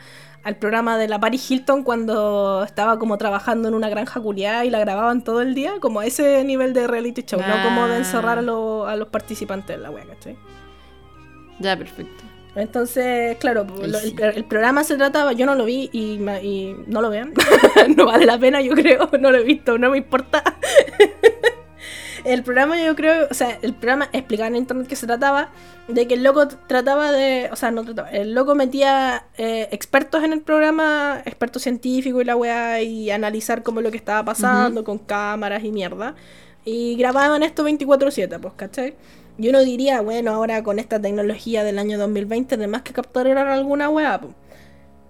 al programa de la Paris Hilton cuando estaba como trabajando en una granja culiada y la grababan todo el día, como a ese nivel de reality show, no como de encerrar a, lo- a los participantes en la wea, ¿cachai? Ya, perfecto. Entonces, claro, Ay, lo- sí. el, el programa se trataba, yo no lo vi y, y no lo vean, [laughs] no vale la pena, yo creo, [laughs] no lo he visto, no me importa. [laughs] el programa yo creo, o sea, el programa explicaba en internet que se trataba de que el loco trataba de, o sea, no trataba, el loco metía eh, expertos en el programa, expertos científicos y la weá, y analizar como lo que estaba pasando con cámaras y mierda. Y grababan esto 24/7, pues, ¿cachai? Y uno diría, bueno, ahora con esta tecnología del año 2020, además que capturaron alguna weá, pues.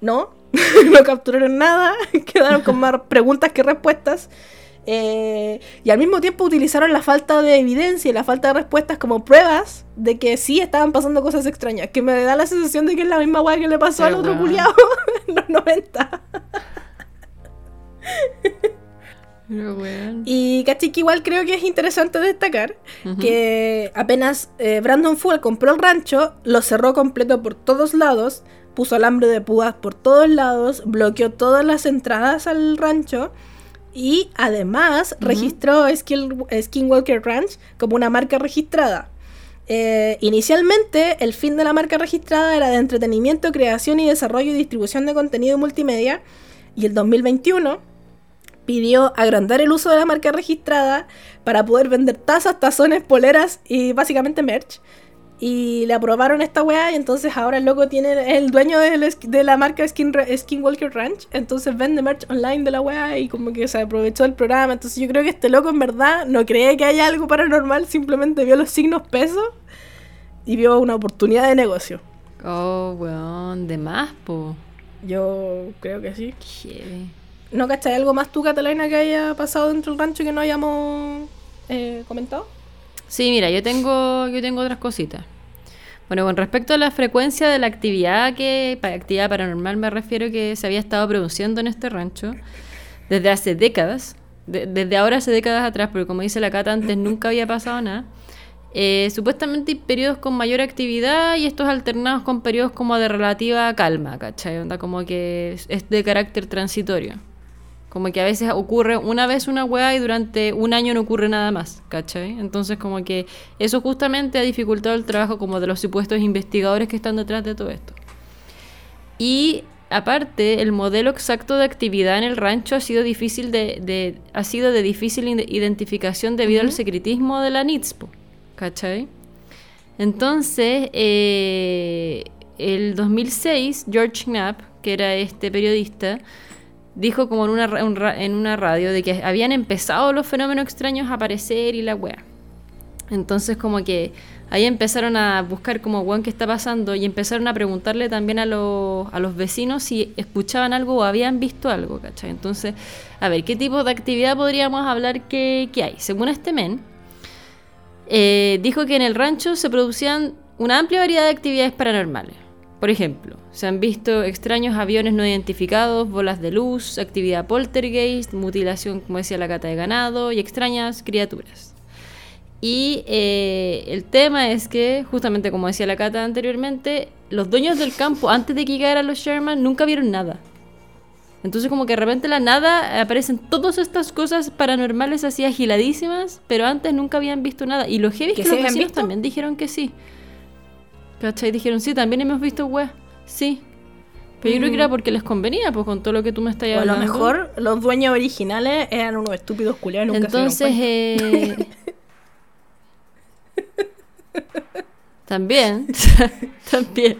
No, [laughs] no capturaron nada, [laughs] quedaron con más preguntas que respuestas. Eh, y al mismo tiempo utilizaron la falta de evidencia y la falta de respuestas como pruebas de que sí estaban pasando cosas extrañas. Que me da la sensación de que es la misma weá que le pasó al otro weón. culiao [laughs] en los 90. Pero, weón. Y caché que igual creo que es interesante destacar que apenas eh, Brandon Fuel compró el rancho, lo cerró completo por todos lados, puso alambre de púas por todos lados, bloqueó todas las entradas al rancho y además registró Skin- Skinwalker Ranch como una marca registrada. Eh, inicialmente, el fin de la marca registrada era de entretenimiento, creación y desarrollo y distribución de contenido multimedia. Y el 2021 pidió agrandar el uso de la marca registrada para poder vender tazas, tazones, poleras y básicamente merch. Y le aprobaron esta weá y entonces ahora el loco tiene es el dueño de la marca Skin, Skinwalker Ranch. Entonces vende merch online de la weá y como que se aprovechó del programa. Entonces yo creo que este loco en verdad no cree que haya algo paranormal, simplemente vio los signos pesos y vio una oportunidad de negocio. Oh, weón, de más, po. Yo creo que sí. Qué. ¿No cachai algo más tú, Catalina, que haya pasado dentro del rancho que no hayamos eh, comentado? Sí, mira, yo tengo, yo tengo otras cositas. Bueno, con respecto a la frecuencia de la actividad que, para actividad paranormal me refiero que se había estado produciendo en este rancho desde hace décadas, de- desde ahora hace décadas atrás, pero como dice la Cata antes [laughs] nunca había pasado nada. Eh, supuestamente hay periodos con mayor actividad y estos alternados con periodos como de relativa calma, ¿cachai? Onda como que es de carácter transitorio. Como que a veces ocurre una vez una weá y durante un año no ocurre nada más, ¿cachai? Entonces como que eso justamente ha dificultado el trabajo como de los supuestos investigadores que están detrás de todo esto. Y aparte, el modelo exacto de actividad en el rancho ha sido difícil de, de- ha sido de difícil ide- identificación debido al secretismo de la NITSPO, ¿cachai? Entonces, eh, el 2006, George Knapp, que era este periodista, dijo como en una, en una radio de que habían empezado los fenómenos extraños a aparecer y la wea. Entonces como que ahí empezaron a buscar como weón qué está pasando y empezaron a preguntarle también a los, a los vecinos si escuchaban algo o habían visto algo, ¿cachai? Entonces, a ver, ¿qué tipo de actividad podríamos hablar que, que hay? Según este men, eh, dijo que en el rancho se producían una amplia variedad de actividades paranormales. Por ejemplo, se han visto extraños aviones no identificados, bolas de luz, actividad poltergeist, mutilación, como decía la cata de ganado, y extrañas criaturas. Y eh, el tema es que, justamente como decía la cata anteriormente, los dueños del campo, antes de que llegaran los Sherman, nunca vieron nada. Entonces como que de repente la nada aparecen todas estas cosas paranormales así agiladísimas, pero antes nunca habían visto nada. Y los heavy que, los también dijeron que sí. ¿Cachai? Dijeron, sí, también hemos visto weas. Sí. Pero yo creo que era mm. porque les convenía, pues con todo lo que tú me estás hablando. a lo mejor los dueños originales eran unos estúpidos culiados Entonces, eh... [laughs] también, [laughs] también.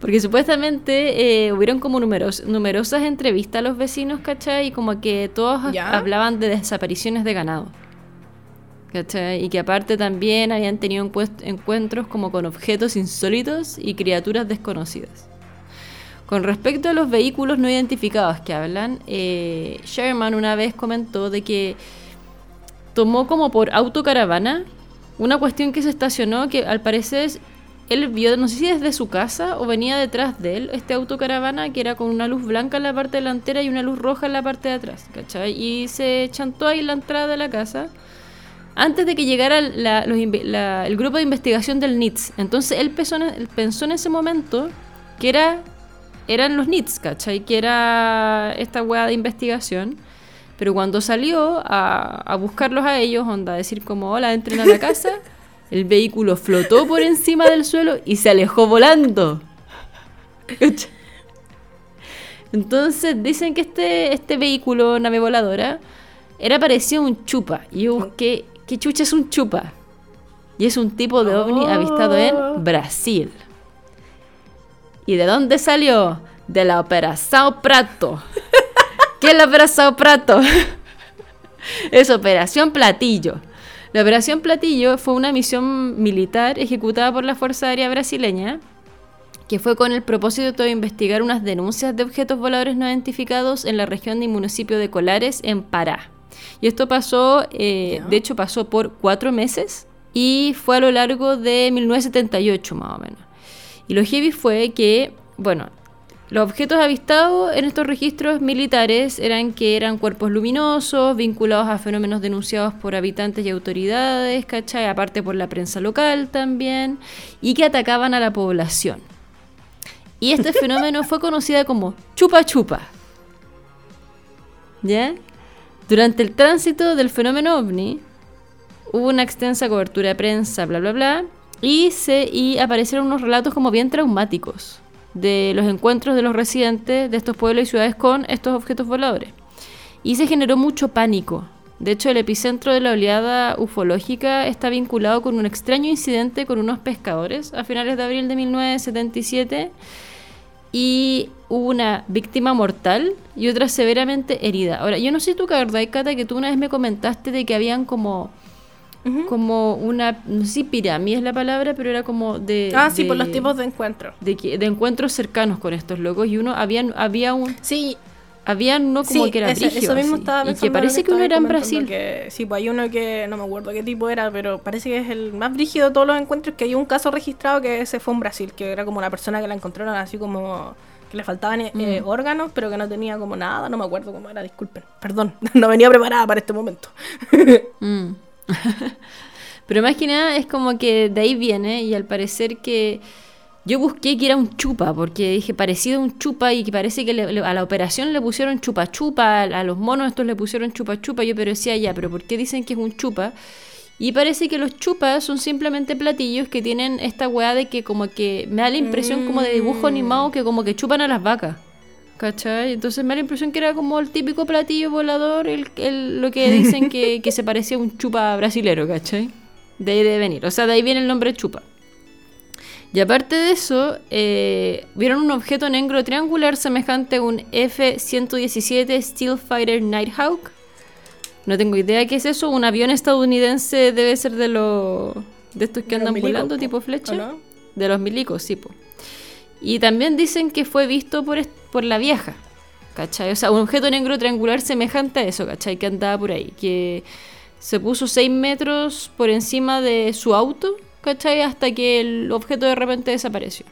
Porque supuestamente eh, hubieron como numeros, numerosas entrevistas a los vecinos, ¿cachai? Y como que todos hablaban de desapariciones de ganado. ¿Cachai? Y que aparte también habían tenido encuentros como con objetos insólitos y criaturas desconocidas. Con respecto a los vehículos no identificados que hablan, eh, Sherman una vez comentó de que tomó como por autocaravana una cuestión que se estacionó que al parecer él vio, no sé si desde su casa o venía detrás de él, este autocaravana que era con una luz blanca en la parte delantera y una luz roja en la parte de atrás, ¿cachai? Y se chantó ahí la entrada de la casa antes de que llegara el grupo de investigación del NITS. Entonces él pensó, en ese momento que era, eran los NITS, ¿cachai? Que era esta weá de investigación. Pero cuando salió a, a buscarlos a ellos, onda, a decir como, hola, entren a la casa. [laughs] El vehículo flotó por encima del suelo y se alejó volando. Entonces dicen que este, este vehículo, nave voladora, era parecido a un chupa. Y yo busqué, ¿qué chucha es un chupa? Y es un tipo de ovni avistado en oh. Brasil. ¿Y de dónde salió? De la Sao Prato. [laughs] ¿Qué es la Sao Prato? [laughs] es Operación Platillo. La Operación Platillo fue una misión militar ejecutada por la Fuerza Aérea Brasileña que fue con el propósito de investigar unas denuncias de objetos voladores no identificados en la región del municipio de Colares, en Pará. Y esto pasó, eh, de hecho pasó por cuatro meses y fue a lo largo de 1978 más o menos. Y lo heavy fue que, bueno, los objetos avistados en estos registros militares eran que eran cuerpos luminosos, vinculados a fenómenos denunciados por habitantes y autoridades, ¿cachai? Aparte por la prensa local también, y que atacaban a la población. Y este [laughs] fenómeno fue conocido como chupa chupa. ¿Ya? Durante el tránsito del fenómeno ovni, hubo una extensa cobertura de prensa, bla, bla, bla, y, se, y aparecieron unos relatos como bien traumáticos de los encuentros de los residentes de estos pueblos y ciudades con estos objetos voladores. Y se generó mucho pánico. De hecho, el epicentro de la oleada ufológica está vinculado con un extraño incidente con unos pescadores a finales de abril de 1977 y hubo una víctima mortal y otra severamente herida. Ahora, yo no sé tú, Cata, que tú una vez me comentaste de que habían como como una, no sé si pirámide es la palabra, pero era como de... Ah, sí, por los tipos de encuentros. De, de encuentros cercanos con estos locos y uno, había, había un... Sí. Había uno como que era ese, eso mismo estaba y que parece que uno era en Brasil. sí, pues hay uno que no me acuerdo qué tipo era, pero parece que es el más brígido de todos los encuentros, que hay un caso registrado que ese fue en Brasil, que era como una persona que la encontraron así como que le faltaban eh, mm. órganos, pero que no tenía como nada, no me acuerdo cómo era, disculpen, perdón, [laughs] no venía preparada para este momento. [laughs] mm. [laughs] Pero más que nada es como que de ahí viene y al parecer que yo busqué que era un chupa, porque dije parecido a un chupa y que parece que a la operación le pusieron chupa chupa, a, los monos estos le pusieron chupa chupa, yo pero decía ya, pero ¿por qué dicen que es un chupa? Y parece que los chupas son simplemente platillos que tienen esta weá de que como que me da la impresión como de dibujo animado que como que chupan a las vacas. ¿Cachai? Entonces me da la impresión que era como el típico platillo volador, el, lo que dicen que, se parecía a un chupa brasilero, ¿cachai? De ahí debe venir. O sea, de ahí viene el nombre chupa. Y aparte de eso, eh, vieron un objeto negro triangular semejante a un F-117 Steelfighter Nighthawk. No tengo idea qué es eso. Un avión estadounidense debe ser de los de estos que andan volando, tipo flecha. De los milicos, sí, po. Y también dicen que fue visto por, por la vieja, ¿cachai? O sea, un objeto negro triangular semejante a eso, ¿cachai? Que andaba por ahí, que se puso 6 metros por encima de su auto ¿cachai? Hasta que el objeto de repente desapareció.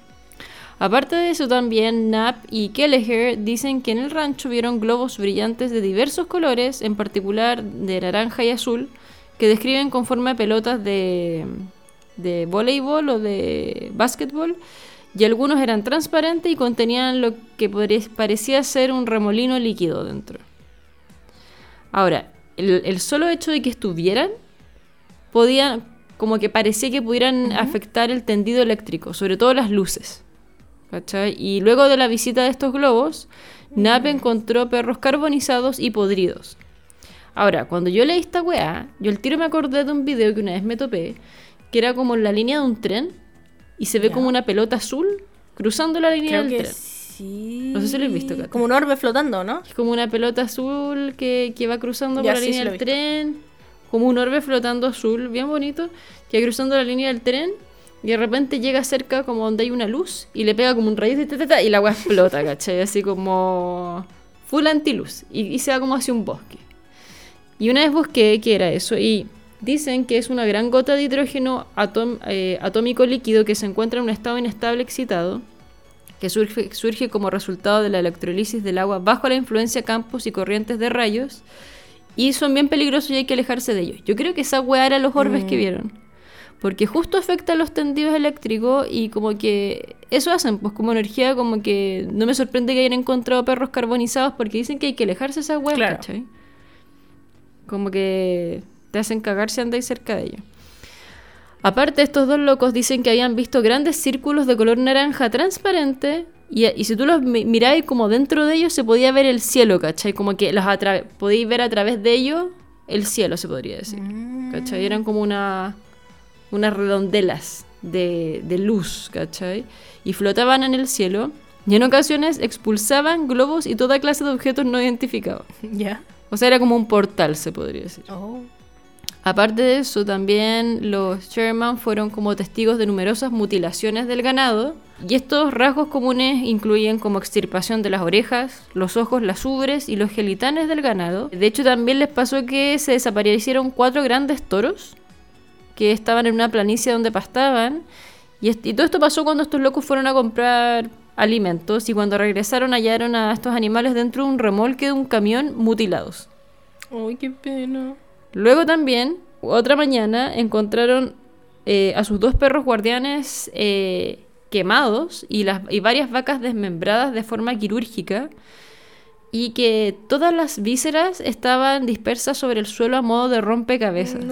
Aparte de eso, también Knapp y Kelleher dicen que en el rancho vieron globos brillantes de diversos colores, en particular de naranja y azul, que describen con forma de pelotas de, de voleibol o de básquetbol, y algunos eran transparentes y contenían lo que parecía ser un remolino líquido dentro. Ahora, el, solo hecho de que estuvieran, podían, como que parecía que pudieran afectar el tendido eléctrico, sobre todo las luces. Y luego de la visita de estos globos, Knapp encontró perros carbonizados y podridos. Ahora, cuando yo leí esta weá, yo el tiro me acordé de un video que una vez me topé, que era como en la línea de un tren, y se ve como una pelota azul cruzando la línea del tren. Sí. No sé si lo he visto, Cata. Como un orbe flotando, ¿no? Es como una pelota azul que, que va cruzando por la línea del tren. Como un orbe flotando azul, bien bonito, que va cruzando la línea del tren y de repente llega cerca como donde hay una luz y le pega como un rayo de y la agua explota, [laughs] ¿cachai? Así como full antiluz y, y se va como hacia un bosque. Y una vez busqué qué era eso y dicen que es una gran gota de hidrógeno eh, atómico líquido que se encuentra en un estado inestable excitado que surge, surge como resultado de la electrolisis del agua bajo la influencia de campos y corrientes de rayos y son bien peligrosos y hay que alejarse de ellos. Yo creo que esa weá era los orbes que mm. vieron. Porque justo afecta a los tendidos eléctricos y como que eso hacen, pues como energía, como que no me sorprende que hayan encontrado perros carbonizados porque dicen que hay que alejarse de esa web, ¿cachai? Como que te hacen cagar si andáis cerca de ellos. Aparte, estos dos locos dicen que habían visto grandes círculos de color naranja transparente y, si tú los miráis como dentro de ellos se podía ver el cielo, ¿cachai? Como que los podéis ver a través de ellos el cielo, se podría decir. ¿Cachai? Eran como una unas redondelas de, luz, ¿cachai? Y flotaban en el cielo y en ocasiones expulsaban globos y toda clase de objetos no identificados. [laughs] Ya. O sea, era como un portal, se podría decir. Oh. Aparte de eso, también los Sherman fueron como testigos de numerosas mutilaciones del ganado, y estos rasgos comunes incluyen como extirpación de las orejas, los ojos, las ubres y los gelitanes del ganado. De hecho, también les pasó que se desaparecieron cuatro grandes toros, que estaban en una planicie donde pastaban. Y, todo esto pasó cuando estos locos fueron a comprar alimentos y cuando regresaron hallaron a estos animales dentro de un remolque de un camión mutilados. ¡Ay, qué pena! Luego también, otra mañana, encontraron eh, a sus dos perros guardianes eh, quemados y, las, y varias vacas desmembradas de forma quirúrgica y que todas las vísceras estaban dispersas sobre el suelo a modo de rompecabezas.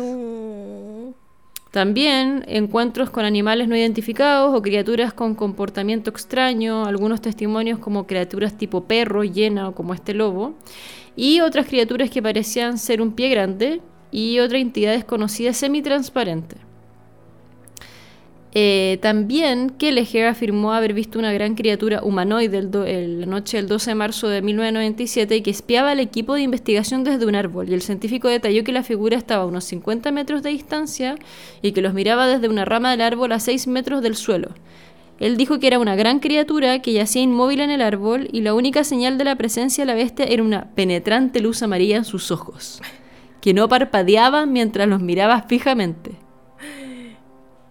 También encuentros con animales no identificados o criaturas con comportamiento extraño, algunos testimonios como criaturas tipo perro, hiena o como este lobo, y otras criaturas que parecían ser un pie grande y otra entidad desconocida semitransparente. Eh, también Kelleher afirmó haber visto una gran criatura humanoide la noche del 12 de marzo de 1997 y que espiaba al equipo de investigación desde un árbol. Y el científico detalló que la figura estaba a unos 50 metros de distancia y que los miraba desde una rama del árbol a 6 metros del suelo. Él dijo que era una gran criatura que yacía inmóvil en el árbol y la única señal de la presencia de la bestia era una penetrante luz amarilla en sus ojos, que no parpadeaban mientras los miraba fijamente.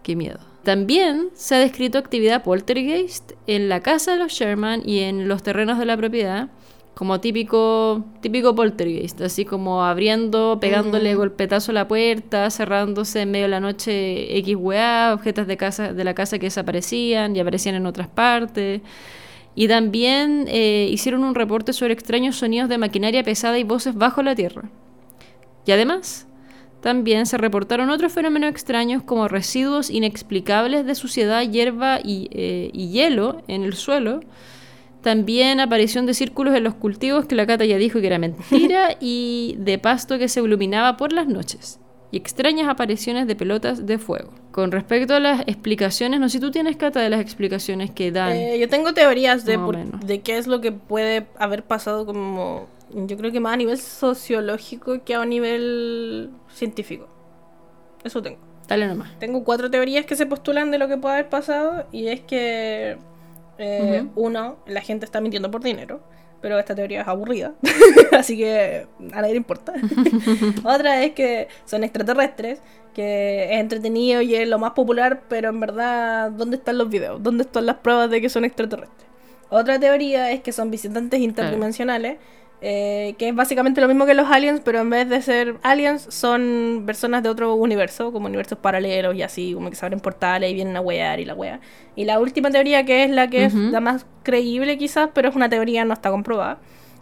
Qué miedo. También se ha descrito actividad poltergeist en la casa de los Sherman y en los terrenos de la propiedad, como típico, típico poltergeist, así como abriendo, pegándole golpetazo a la puerta, cerrándose en medio de la noche X objetos de, casa, de la casa que desaparecían y aparecían en otras partes. Y también eh, hicieron un reporte sobre extraños sonidos de maquinaria pesada y voces bajo la tierra. Y además, también se reportaron otros fenómenos extraños como residuos inexplicables de suciedad, hierba eh, y, hielo en el suelo. También aparición de círculos en los cultivos que la Cata ya dijo que era mentira [laughs] y de pasto que se iluminaba por las noches. Y extrañas apariciones de pelotas de fuego. Con respecto a las explicaciones, no sé si tú tienes, Cata, de las explicaciones que dan. Eh, yo tengo teorías de, de qué es lo que puede haber pasado como yo creo que más a nivel sociológico que a nivel científico. Eso tengo. Dale nomás. Tengo cuatro teorías que se postulan de lo que puede haber pasado y es que, eh, uno, la gente está mintiendo por dinero. pero esta teoría es aburrida, [laughs] así que a nadie le importa. [laughs] Otra es que son extraterrestres, que es entretenido y es lo más popular, pero en verdad, ¿dónde están los videos? ¿Dónde están las pruebas de que son extraterrestres? Otra teoría es que son visitantes interdimensionales. Eh, que es básicamente lo mismo que los aliens, pero en vez de ser aliens, son personas de otro universo, como universos paralelos y así, como que se abren portales y vienen a wear y la wea. Y la última teoría, que es la que es la más creíble quizás, pero es una teoría, no está comprobada,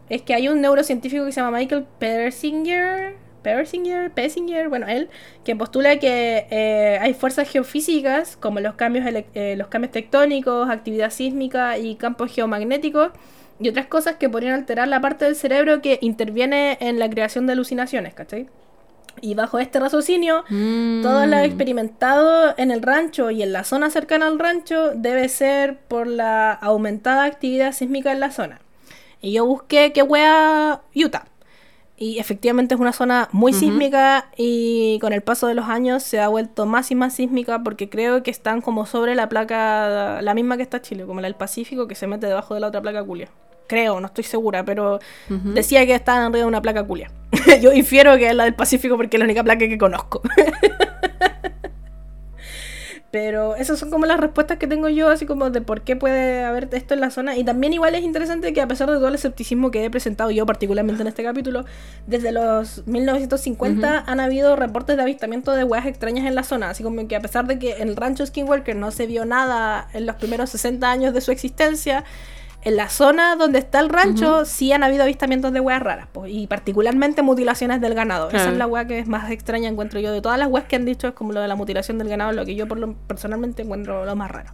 es que hay un neurocientífico que se llama Michael Persinger, Persinger, Persinger, bueno, él, que postula que eh, hay fuerzas geofísicas, como los cambios, eh, los cambios tectónicos, actividad sísmica y campos geomagnéticos, y otras cosas que podrían alterar la parte del cerebro que interviene en la creación de alucinaciones, ¿cachai? Y bajo este raciocinio, todo lo mm. experimentado en el rancho y en la zona cercana al rancho debe ser por la aumentada actividad sísmica en la zona. Y yo busqué qué wea Utah. Y efectivamente es una zona muy sísmica y con el paso de los años se ha vuelto más y más sísmica porque creo que están como sobre la placa, la misma que está Chile, como la del Pacífico que se mete debajo de la otra placa culia. Creo, no estoy segura, pero decía que estaban arriba de una placa culia. [laughs] Yo infiero que es la del Pacífico porque es la única placa que conozco. [laughs] Pero esas son como las respuestas que tengo yo, así como de por qué puede haber esto en la zona. Y también igual es interesante que a pesar de todo el escepticismo que he presentado yo particularmente en este capítulo, desde los 1950 han habido reportes de avistamiento de hueas extrañas en la zona. Así como que a pesar de que en el rancho Skinwalker no se vio nada en los primeros 60 años de su existencia, en la zona donde está el rancho sí han habido avistamientos de hueas raras, y particularmente mutilaciones del ganado. Esa es la hueá que es más extraña, encuentro yo. De todas las hueas que han dicho, es como lo de la mutilación del ganado, lo que yo por lo, personalmente encuentro lo más raro.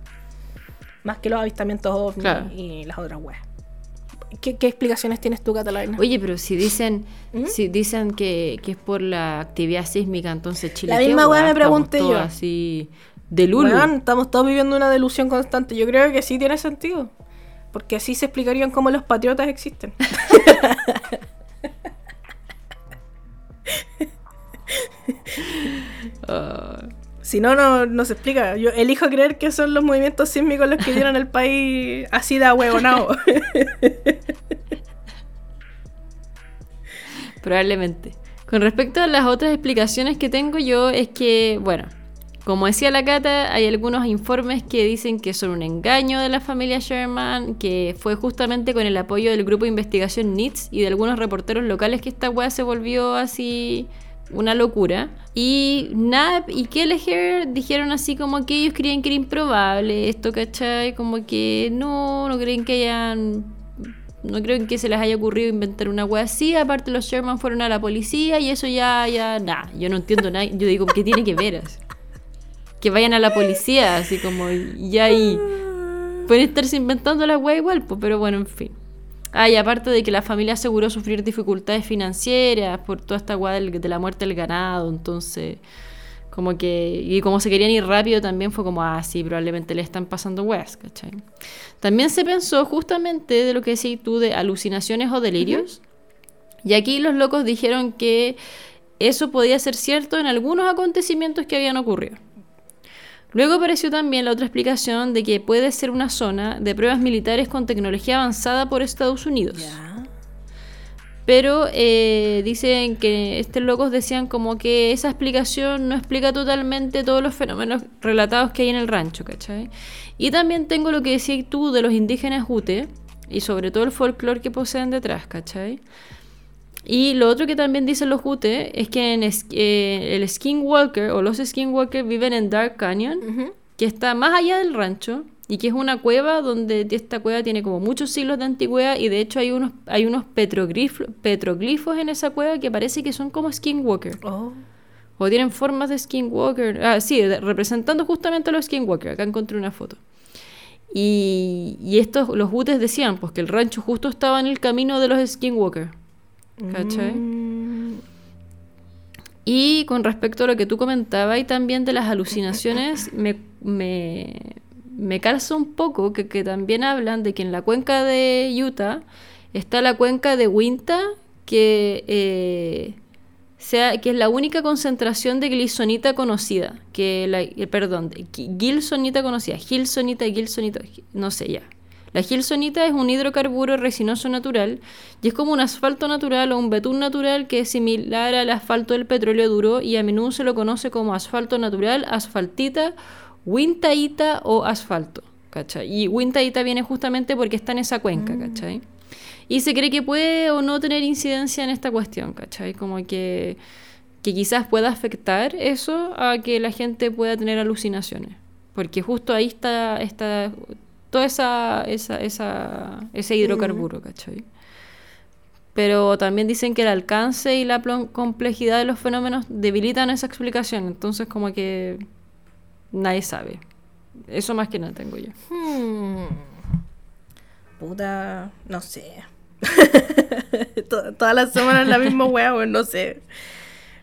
Más que los avistamientos ovni y las otras hueas. ¿Qué, explicaciones tienes tú, Catalina? Oye, pero si dicen ¿Mm? si dicen que, es por la actividad sísmica, entonces Chile. La misma hueá me pregunté yo. Así de Lulu. estamos todos viviendo una delusión constante. Yo creo que sí tiene sentido. Porque así se explicarían cómo los patriotas existen. [laughs] Si no, no, se explica. Yo elijo creer que son los movimientos sísmicos los que dieron el país así de ahuevonado. [laughs] Probablemente. Con respecto a las otras explicaciones que tengo yo, es que, bueno, como decía la Cata, hay algunos informes que dicen que son un engaño de la familia Sherman, que fue justamente con el apoyo del grupo de investigación NITS y de algunos reporteros locales que esta weá se volvió así una locura. Y Knapp y Kelleher dijeron así como que ellos creían que era improbable esto, ¿cachai? Como que no, no creen que hayan no creo que se les haya ocurrido inventar una wea así. Aparte, los Sherman fueron a la policía y eso ya, ya, nada. Yo no entiendo nada. Yo digo, ¿qué tiene que ver? Que vayan a la policía, así como, y ahí pueden estarse inventando la weá igual, pues, pero bueno, en fin. Ah, y aparte de que la familia aseguró sufrir dificultades financieras por toda esta weá de la muerte del ganado, entonces, como que, y como se querían ir rápido también fue como, ah, sí, probablemente le están pasando weas, ¿cachai? También se pensó justamente de lo que decís tú de alucinaciones o delirios, y aquí los locos dijeron que eso podía ser cierto en algunos acontecimientos que habían ocurrido. Luego apareció también la otra explicación de que puede ser una zona de pruebas militares con tecnología avanzada por Estados Unidos. Pero eh, dicen que estos locos decían como que esa explicación no explica totalmente todos los fenómenos relatados que hay en el rancho, ¿cachai? Y también tengo lo que decías tú de los indígenas Ute y sobre todo el folclore que poseen detrás, ¿cachai? Y lo otro que también dicen los Jute es que en eh, el Skinwalker o los Skinwalker viven en Dark Canyon, que está más allá del rancho y que es una cueva donde esta cueva tiene como muchos siglos de antigüedad y de hecho hay unos, hay unos petroglifos, en esa cueva que parece que son como Skinwalker. Oh. O tienen formas de Skinwalker. Ah, sí, representando justamente a los Skinwalker. Acá encontré una foto. Y, y estos, los Jutes decían pues que el rancho justo estaba en el camino de los Skinwalker. ¿Cachai? Mm. Y con respecto a lo que tú comentabas y también de las alucinaciones, me, me, calza un poco que, también hablan de que en la cuenca de Utah está la cuenca de Winta, que, eh, sea, que es la única concentración de gilsonita conocida. Que la, eh, perdón, gilsonita conocida, gilsonita, gilsonita, no sé ya. La gilsonita es un hidrocarburo resinoso natural y es como un asfalto natural o un betún natural que es similar al asfalto del petróleo duro y a menudo se lo conoce como asfalto natural, asfaltita, wintaita o asfalto. ¿cachai? Y wintaita viene justamente porque está en esa cuenca, ¿cachai? Y se cree que puede o no tener incidencia en esta cuestión, ¿cachai? Como que, que quizás pueda afectar eso a que la gente pueda tener alucinaciones. Porque justo ahí está, está todo esa, esa, esa, ese hidrocarburo, ¿cachai? Pero también dicen que el alcance y la complejidad de los fenómenos debilitan esa explicación. Entonces como que nadie sabe. Eso más que nada tengo yo. Hmm. Puta, no sé. [laughs] Todas las semanas la misma hueá, no sé.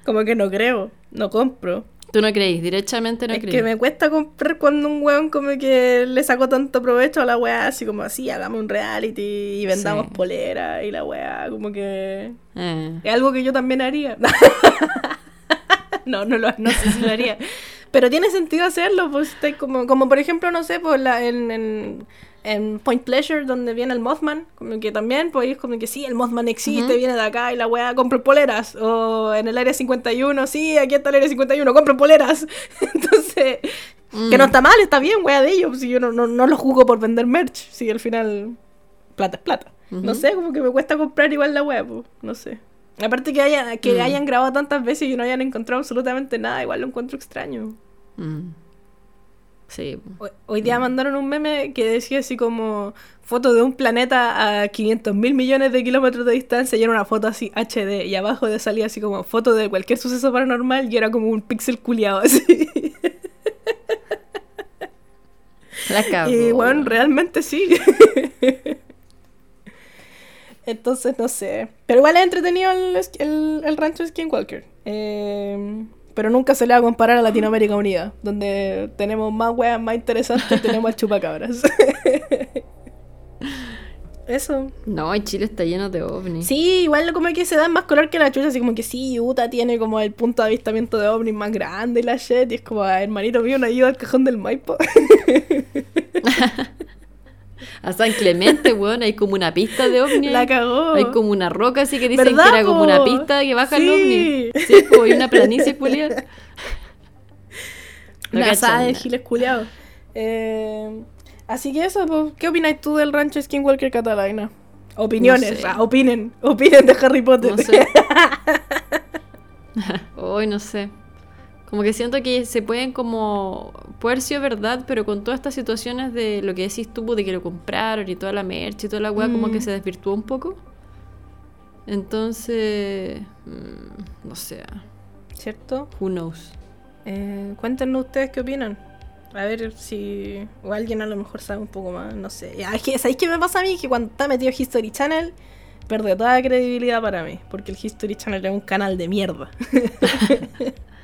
Como que no creo, no compro. Tú no creís, directamente no es que me cuesta comprar cuando un weón como que le sacó tanto provecho a la weá, así como así, hagamos un reality y vendamos polera y la weá, como que... Eh. Es algo que yo también haría. [laughs] no, no, lo, no sé si lo haría. [laughs] Pero tiene sentido hacerlo, pues como, como por ejemplo, no sé, pues la, en en Point Pleasure, donde viene el Mothman, como que también, pues como que sí, el Mothman existe, viene de acá y la weá compra poleras. O en el Área 51, sí, aquí está el Área 51, compra poleras. [laughs] Entonces, que no mm. está mal, está bien, weá de ellos. Si yo no, no, lo juzgo por vender merch, si al final plata es plata. No sé, como que me cuesta comprar igual la weá, pues, no sé. Aparte que, haya, que mm. hayan grabado tantas veces y no hayan encontrado absolutamente nada, igual lo encuentro extraño. Mm. Sí. Hoy, día mandaron un meme que decía así como foto de un planeta a 500 mil millones de kilómetros de distancia y era una foto así HD y abajo de salía así como foto de cualquier suceso paranormal y era como un píxel culiado [laughs] así. La Y bueno, realmente sí. [laughs] Entonces, no sé. Pero igual es entretenido el, el, el rancho Skinwalker. Eh, pero nunca se le va a comparar a Latinoamérica Unida, donde tenemos más weas más interesantes, tenemos al chupacabras. [laughs] Eso. No, y Chile está lleno de ovnis. Sí, igual como que se dan más color que la chucha, así como que sí, Utah tiene como el punto de avistamiento de ovnis más grande y la shit, y es como, hermanito mío, una ayuda al cajón del Maipo. [laughs] A San Clemente, weón, hay como una pista de ovni. La cagó. Hay como una roca así que dicen que era como una pista que baja el ovni. Sí, y una planicie culiada. [laughs] una asada de giles culiados. Eh, así que eso, pues, ¿qué opináis tú del rancho Skinwalker Catalina? Opiniones, ah, opinen, opinen de Harry Potter. No sé. [laughs] Hoy no sé. Como que siento que se pueden como... Puede ser verdad, pero con todas estas situaciones de lo que decís tú, de que lo compraron y toda la merch y toda la weá, como que mm. se desvirtuó un poco. Entonces... Mm, no sé. ¿Cierto? Who knows. Eh, cuéntenos ustedes qué opinan. A ver si... O alguien a lo mejor sabe un poco más, no sé. ¿Sabéis qué me pasa a mí? Que cuando está metido History Channel pierde toda credibilidad para mí. Porque el History Channel es un canal de mierda. [laughs]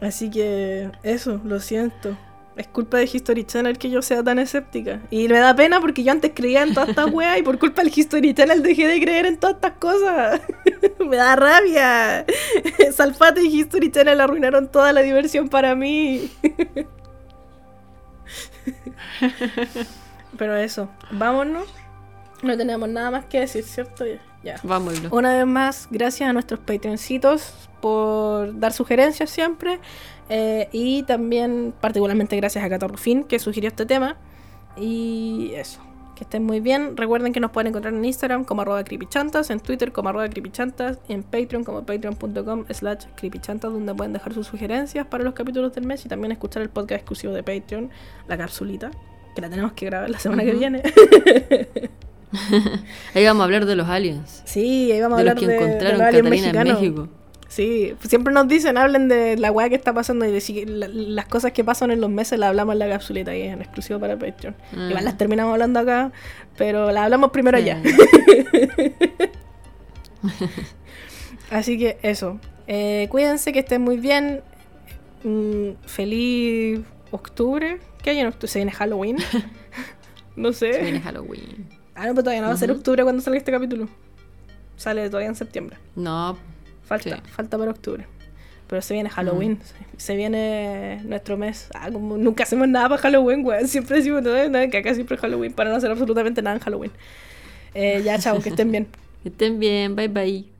Así que eso, lo siento. Es culpa de History Channel que yo sea tan escéptica. Y me da pena porque yo antes creía en todas estas [laughs] weas y por culpa del History Channel dejé de creer en todas estas cosas. [laughs] me da rabia. [laughs] Salfate y History Channel arruinaron toda la diversión para mí. Pero eso, vámonos. No tenemos nada más que decir, ¿cierto? Ya. Vámonos. Una vez más, gracias a nuestros patroncitos por dar sugerencias siempre. Eh, y también, particularmente, gracias a Rufín, que sugirió este tema. Y eso. Que estén muy bien. Recuerden que nos pueden encontrar en Instagram como arroba creepychantas, en Twitter como arroba creepychantas, en Patreon como patreon.com slash creepychantas, donde pueden dejar sus sugerencias para los capítulos del mes y también escuchar el podcast exclusivo de Patreon, La Capsulita, que la tenemos que grabar la semana que viene. [laughs] [laughs] ahí vamos a hablar de los aliens. Sí, ahí vamos a hablar de los que encontraron Catalina en México. Sí, siempre nos dicen, hablen de la weá que está pasando y de las cosas que pasan en los meses las hablamos en la capsulita y es en exclusivo para Patreon. Mm. Igual las terminamos hablando acá, pero las hablamos primero allá. [laughs] Así que eso. Eh, cuídense, que estén muy bien. Mm, feliz octubre. ¿Qué hay en octubre? ¿Se viene Halloween? [laughs] no sé. Se viene Halloween. Ah, no, pero todavía no va a ser octubre cuando salga este capítulo. Sale todavía en septiembre. No, Falta, falta para octubre. Pero se viene Halloween. Mm. Se viene nuestro mes. Ah, como nunca hacemos nada para Halloween, weón. Siempre decimos no, que acá siempre es Halloween para no hacer absolutamente nada en Halloween. Eh, ya, chao, que estén bien. [laughs] Que estén bien, bye bye.